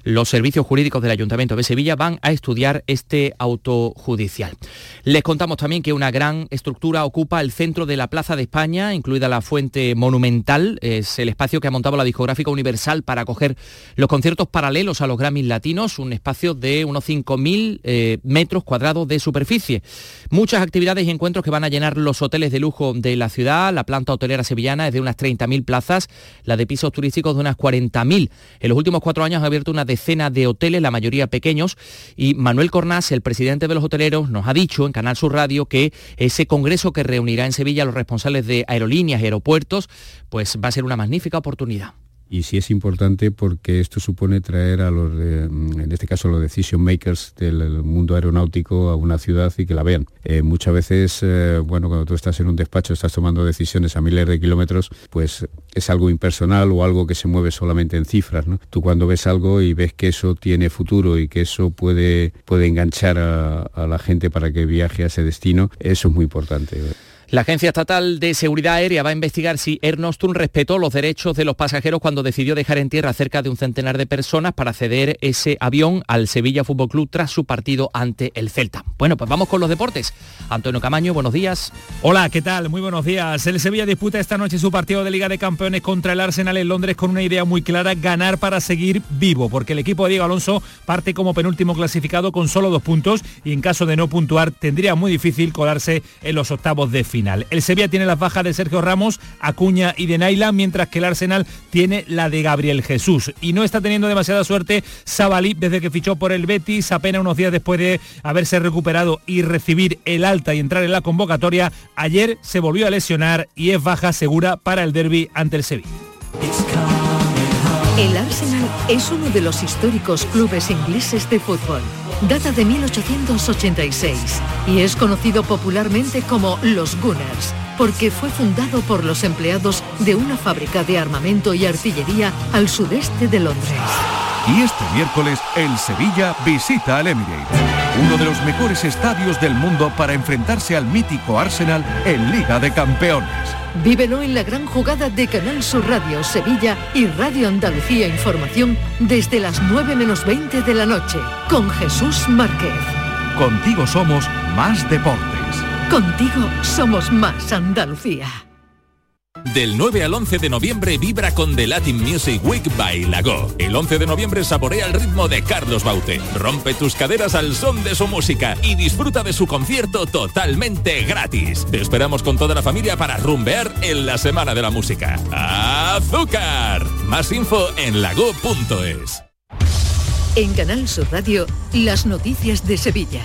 Los servicios jurídicos del Ayuntamiento de Sevilla van a estudiar este auto judicial. Les contamos también que una gran estructura ocupa el centro de la Plaza de España, incluida la Fuente Monumental. Es el espacio que ha montado la discográfica Universal para acoger los conciertos paralelos a los Grammys latinos, un espacio de unos 5.000 eh, metros cuadrados de superficie. Muchas actividades y encuentros que van a llenar los hoteles de lujo de la ciudad. La planta hotelera sevillana es de unas 30.000 plazas, la de pisos turísticos de unas 40.000. En los últimos cuatro años ha abierto una decena de hoteles, la mayoría pequeños, y Manuel Cornás, el presidente de los hoteleros, nos ha dicho en Canal Sur Radio que ese congreso que reunirá en Sevilla a los responsables de aerolíneas y aeropuertos, pues va a ser una magnífica oportunidad y sí es importante porque esto supone traer a los, mm, en este caso los decision makers del mundo aeronáutico a una ciudad y que la vean. Eh, muchas veces, eh, bueno, cuando tú estás en un despacho, estás tomando decisiones a miles de kilómetros, pues es algo impersonal o algo que se mueve solamente en cifras. ¿no? Tú cuando ves algo y ves que eso tiene futuro y que eso puede, puede enganchar a, a la gente para que viaje a ese destino, eso es muy importante. La Agencia Estatal de Seguridad Aérea va a investigar si Air Nostrum respetó los derechos de los pasajeros cuando decidió dejar en tierra cerca de un centenar de personas para ceder ese avión al Sevilla Fútbol Club tras su partido ante el Celta. Bueno, pues vamos con los deportes. Antonio Camaño, buenos días. Hola, ¿qué tal? Muy buenos días. El Sevilla disputa esta noche su partido de Liga de Campeones contra el Arsenal en Londres con una idea muy clara, ganar para seguir vivo, porque el equipo de Diego Alonso parte como penúltimo clasificado con solo dos puntos y en caso de no puntuar tendría muy difícil colarse en los octavos de final. El Sevilla tiene las bajas de Sergio Ramos, Acuña y de Naila, mientras que el Arsenal tiene la de Gabriel Jesús. Y no está teniendo demasiada suerte Sabalí desde que fichó por el Betis, apenas unos días después de haberse recuperado y recibir el alta y entrar en la convocatoria. Ayer se volvió a lesionar y es baja segura para el derby ante el Sevilla. El Arsenal es uno de los históricos clubes ingleses de fútbol data de 1886 y es conocido popularmente como los Gunners porque fue fundado por los empleados de una fábrica de armamento y artillería al sudeste de Londres. Y este miércoles el Sevilla visita al Emirates, uno de los mejores estadios del mundo para enfrentarse al mítico Arsenal en Liga de Campeones. Vívelo en la gran jugada de Canal Sur Radio Sevilla y Radio Andalucía Información desde las 9 menos 20 de la noche con Jesús Márquez. Contigo somos más deportes. Contigo somos más Andalucía. Del 9 al 11 de noviembre vibra con The Latin Music Week by Lago. El 11 de noviembre saborea el ritmo de Carlos Baute. Rompe tus caderas al son de su música y disfruta de su concierto totalmente gratis. Te esperamos con toda la familia para rumbear en la Semana de la Música. ¡Azúcar! Más info en lago.es. En Canal Sur Radio, las noticias de Sevilla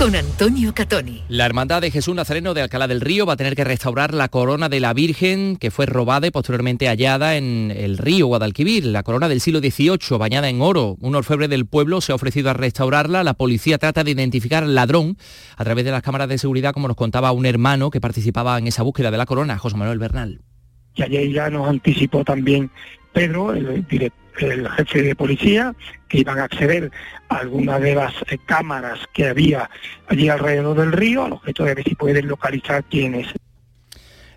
con Antonio Catoni. La Hermandad de Jesús Nazareno de Alcalá del Río va a tener que restaurar la corona de la Virgen que fue robada y posteriormente hallada en el río Guadalquivir. La corona del siglo XVIII, bañada en oro. Un orfebre del pueblo se ha ofrecido a restaurarla. La policía trata de identificar al ladrón a través de las cámaras de seguridad, como nos contaba un hermano que participaba en esa búsqueda de la corona, José Manuel Bernal. Y ayer ya nos anticipó también Pedro, el director el jefe de policía, que iban a acceder a algunas de las eh, cámaras que había allí alrededor del río, al objeto de ver si pueden localizar quiénes.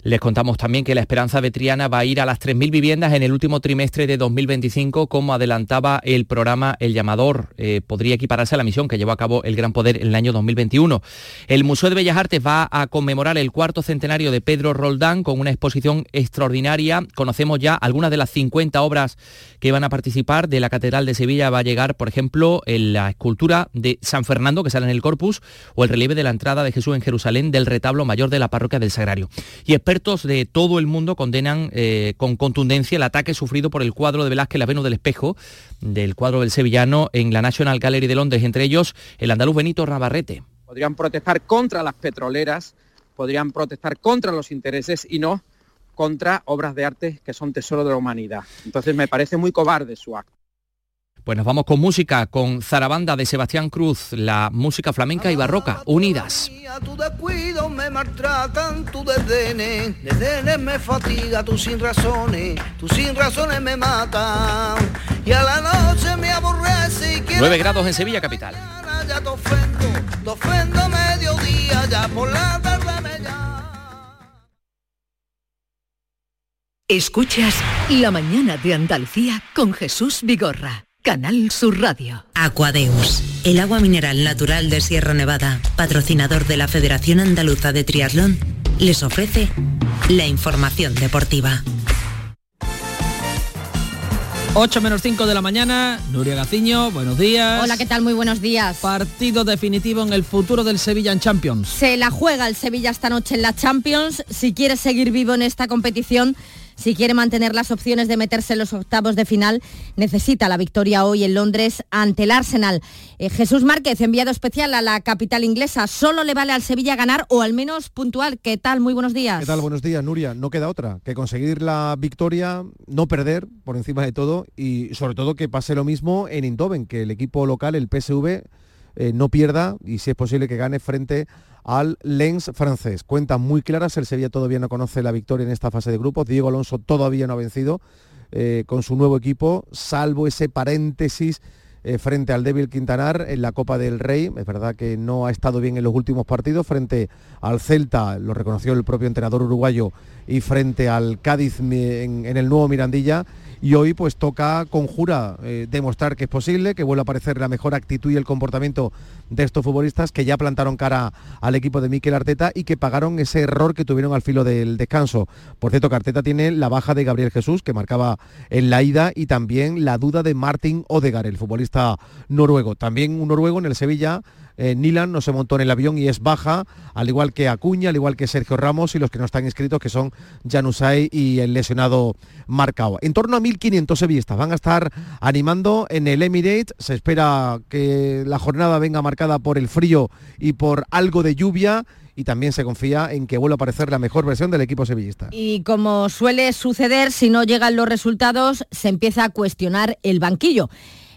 Les contamos también que la Esperanza Vetriana va a ir a las 3.000 viviendas en el último trimestre de 2025, como adelantaba el programa El Llamador. Eh, podría equipararse a la misión que llevó a cabo el Gran Poder en el año 2021. El Museo de Bellas Artes va a conmemorar el cuarto centenario de Pedro Roldán con una exposición extraordinaria. Conocemos ya algunas de las 50 obras que van a participar. De la Catedral de Sevilla va a llegar, por ejemplo, la escultura de San Fernando, que sale en el Corpus, o el relieve de la entrada de Jesús en Jerusalén del retablo mayor de la parroquia del Sagrario. Expertos de todo el mundo condenan eh, con contundencia el ataque sufrido por el cuadro de Velázquez La Venus del Espejo, del cuadro del sevillano en la National Gallery de Londres, entre ellos el andaluz Benito Rabarrete. Podrían protestar contra las petroleras, podrían protestar contra los intereses y no contra obras de arte que son tesoro de la humanidad. Entonces me parece muy cobarde su acto. Pues nos vamos con música, con Zarabanda de Sebastián Cruz, la música flamenca y barroca, unidas. Tu descuido me maltratan, tu desdenes, desdenes me fatiga, tú sin razones, tú sin razones me matan. Y a la noche me aborrece y 9 grados en Sevilla capital. Ya te ofendo, te ofendo mediodía, ya por la tarde me Escuchas La mañana de Andalucía con Jesús Vigorra. Canal Sur Radio. Aquadeus, el agua mineral natural de Sierra Nevada, patrocinador de la Federación Andaluza de Triatlón, les ofrece la información deportiva. 8 menos 5 de la mañana, Nuria Gaciño, buenos días. Hola, ¿qué tal? Muy buenos días. Partido definitivo en el futuro del Sevilla en Champions. Se la juega el Sevilla esta noche en la Champions. Si quiere seguir vivo en esta competición, si quiere mantener las opciones de meterse en los octavos de final, necesita la victoria hoy en Londres ante el Arsenal. Eh, Jesús Márquez, enviado especial a la capital inglesa, solo le vale al Sevilla ganar o al menos puntual. ¿Qué tal? Muy buenos días. ¿Qué tal? Buenos días, Nuria. No queda otra que conseguir la victoria, no perder por encima de todo y sobre todo que pase lo mismo en Indoven, que el equipo local, el PSV, eh, no pierda y si es posible que gane frente al Lens francés. Cuentas muy claras, el Sevilla todavía no conoce la victoria en esta fase de grupos, Diego Alonso todavía no ha vencido eh, con su nuevo equipo, salvo ese paréntesis eh, frente al débil Quintanar en la Copa del Rey. Es verdad que no ha estado bien en los últimos partidos frente al Celta, lo reconoció el propio entrenador uruguayo, y frente al Cádiz en el nuevo Mirandilla y hoy pues toca conjura eh, demostrar que es posible, que vuelva a aparecer la mejor actitud y el comportamiento de estos futbolistas que ya plantaron cara al equipo de Mikel Arteta y que pagaron ese error que tuvieron al filo del descanso. Por cierto, que Arteta tiene la baja de Gabriel Jesús, que marcaba en la ida, y también la duda de Martin Odegar, el futbolista noruego. También un noruego en el Sevilla eh, Nilan no se montó en el avión y es baja, al igual que Acuña, al igual que Sergio Ramos y los que no están inscritos, que son Janusay y el lesionado Marcao. En torno a 1.500 sevillistas van a estar animando en el Emirates. Se espera que la jornada venga marcada por el frío y por algo de lluvia y también se confía en que vuelva a aparecer la mejor versión del equipo sevillista. Y como suele suceder, si no llegan los resultados, se empieza a cuestionar el banquillo.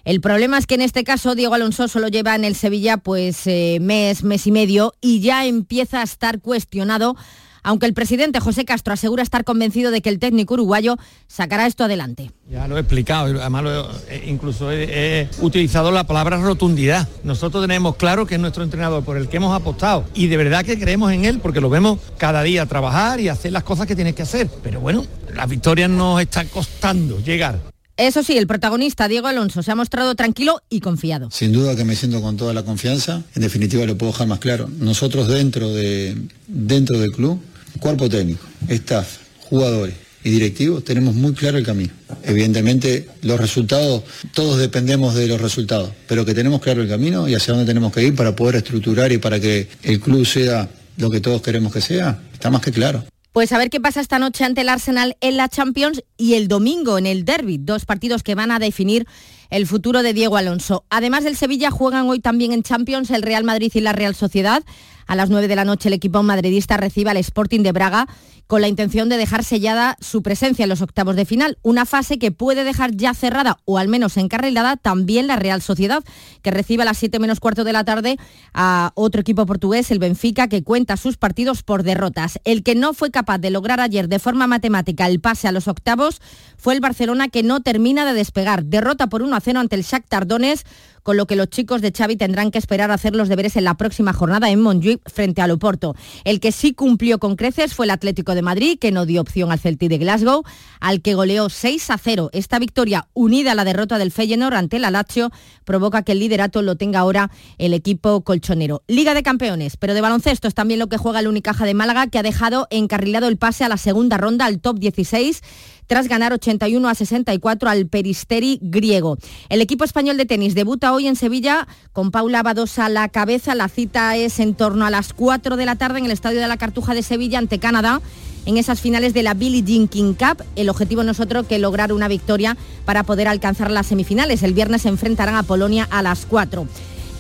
El problema es que en este caso Diego Alonso solo lleva en el Sevilla pues eh, mes, mes y medio y ya empieza a estar cuestionado aunque el presidente José Castro asegura estar convencido de que el técnico uruguayo sacará esto adelante. Ya lo he explicado, además eh, incluso he, utilizado la palabra rotundidad. Nosotros tenemos claro que es nuestro entrenador por el que hemos apostado y de verdad que creemos en él porque lo vemos cada día trabajar y hacer las cosas que tiene que hacer. Pero bueno, las victorias nos están costando llegar. Eso sí, el protagonista, Diego Alonso, se ha mostrado tranquilo y confiado. Sin duda que me siento con toda la confianza. En definitiva, lo puedo dejar más claro. Nosotros dentro, de, dentro del club, cuerpo técnico, staff, jugadores y directivos tenemos muy claro el camino. Evidentemente los resultados, todos dependemos de los resultados, pero que tenemos claro el camino y hacia dónde tenemos que ir para poder estructurar y para que el club sea lo que todos queremos que sea, está más que claro. Pues a ver qué pasa esta noche ante el Arsenal en la Champions y el domingo en el Derby, dos partidos que van a definir el futuro de Diego Alonso. Además del Sevilla juegan hoy también en Champions el Real Madrid y la Real Sociedad. A las 9 de la noche el equipo madridista recibe al Sporting de Braga con la intención de dejar sellada su presencia en los octavos de final, una fase que puede dejar ya cerrada o al menos encarrilada también la Real Sociedad, que recibe a las 7 menos cuarto de la tarde a otro equipo portugués, el Benfica, que cuenta sus partidos por derrotas. El que no fue capaz de lograr ayer de forma matemática el pase a los octavos fue el Barcelona que no termina de despegar. Derrota por 1 a 0 ante el Shakhtar Donetsk con lo que los chicos de Xavi tendrán que esperar a hacer los deberes en la próxima jornada en Montjuic frente al Oporto. El que sí cumplió con creces fue el Atlético de Madrid, que no dio opción al Celtic de Glasgow, al que goleó 6 a 0. Esta victoria, unida a la derrota del Feyenoord ante el Lazio, provoca que el liderato lo tenga ahora el equipo colchonero. Liga de Campeones, pero de baloncesto es también lo que juega el Unicaja de Málaga, que ha dejado encarrilado el pase a la segunda ronda al top 16 tras ganar 81 a 64 al Peristeri griego. El equipo español de tenis debuta hoy en Sevilla con Paula Badosa a la cabeza. La cita es en torno a las 4 de la tarde en el Estadio de la Cartuja de Sevilla ante Canadá en esas finales de la Billie Jean King Cup. El objetivo no es que lograr una victoria para poder alcanzar las semifinales. El viernes se enfrentarán a Polonia a las 4.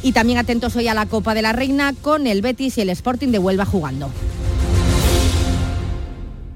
Y también atentos hoy a la Copa de la Reina con el Betis y el Sporting de Huelva jugando.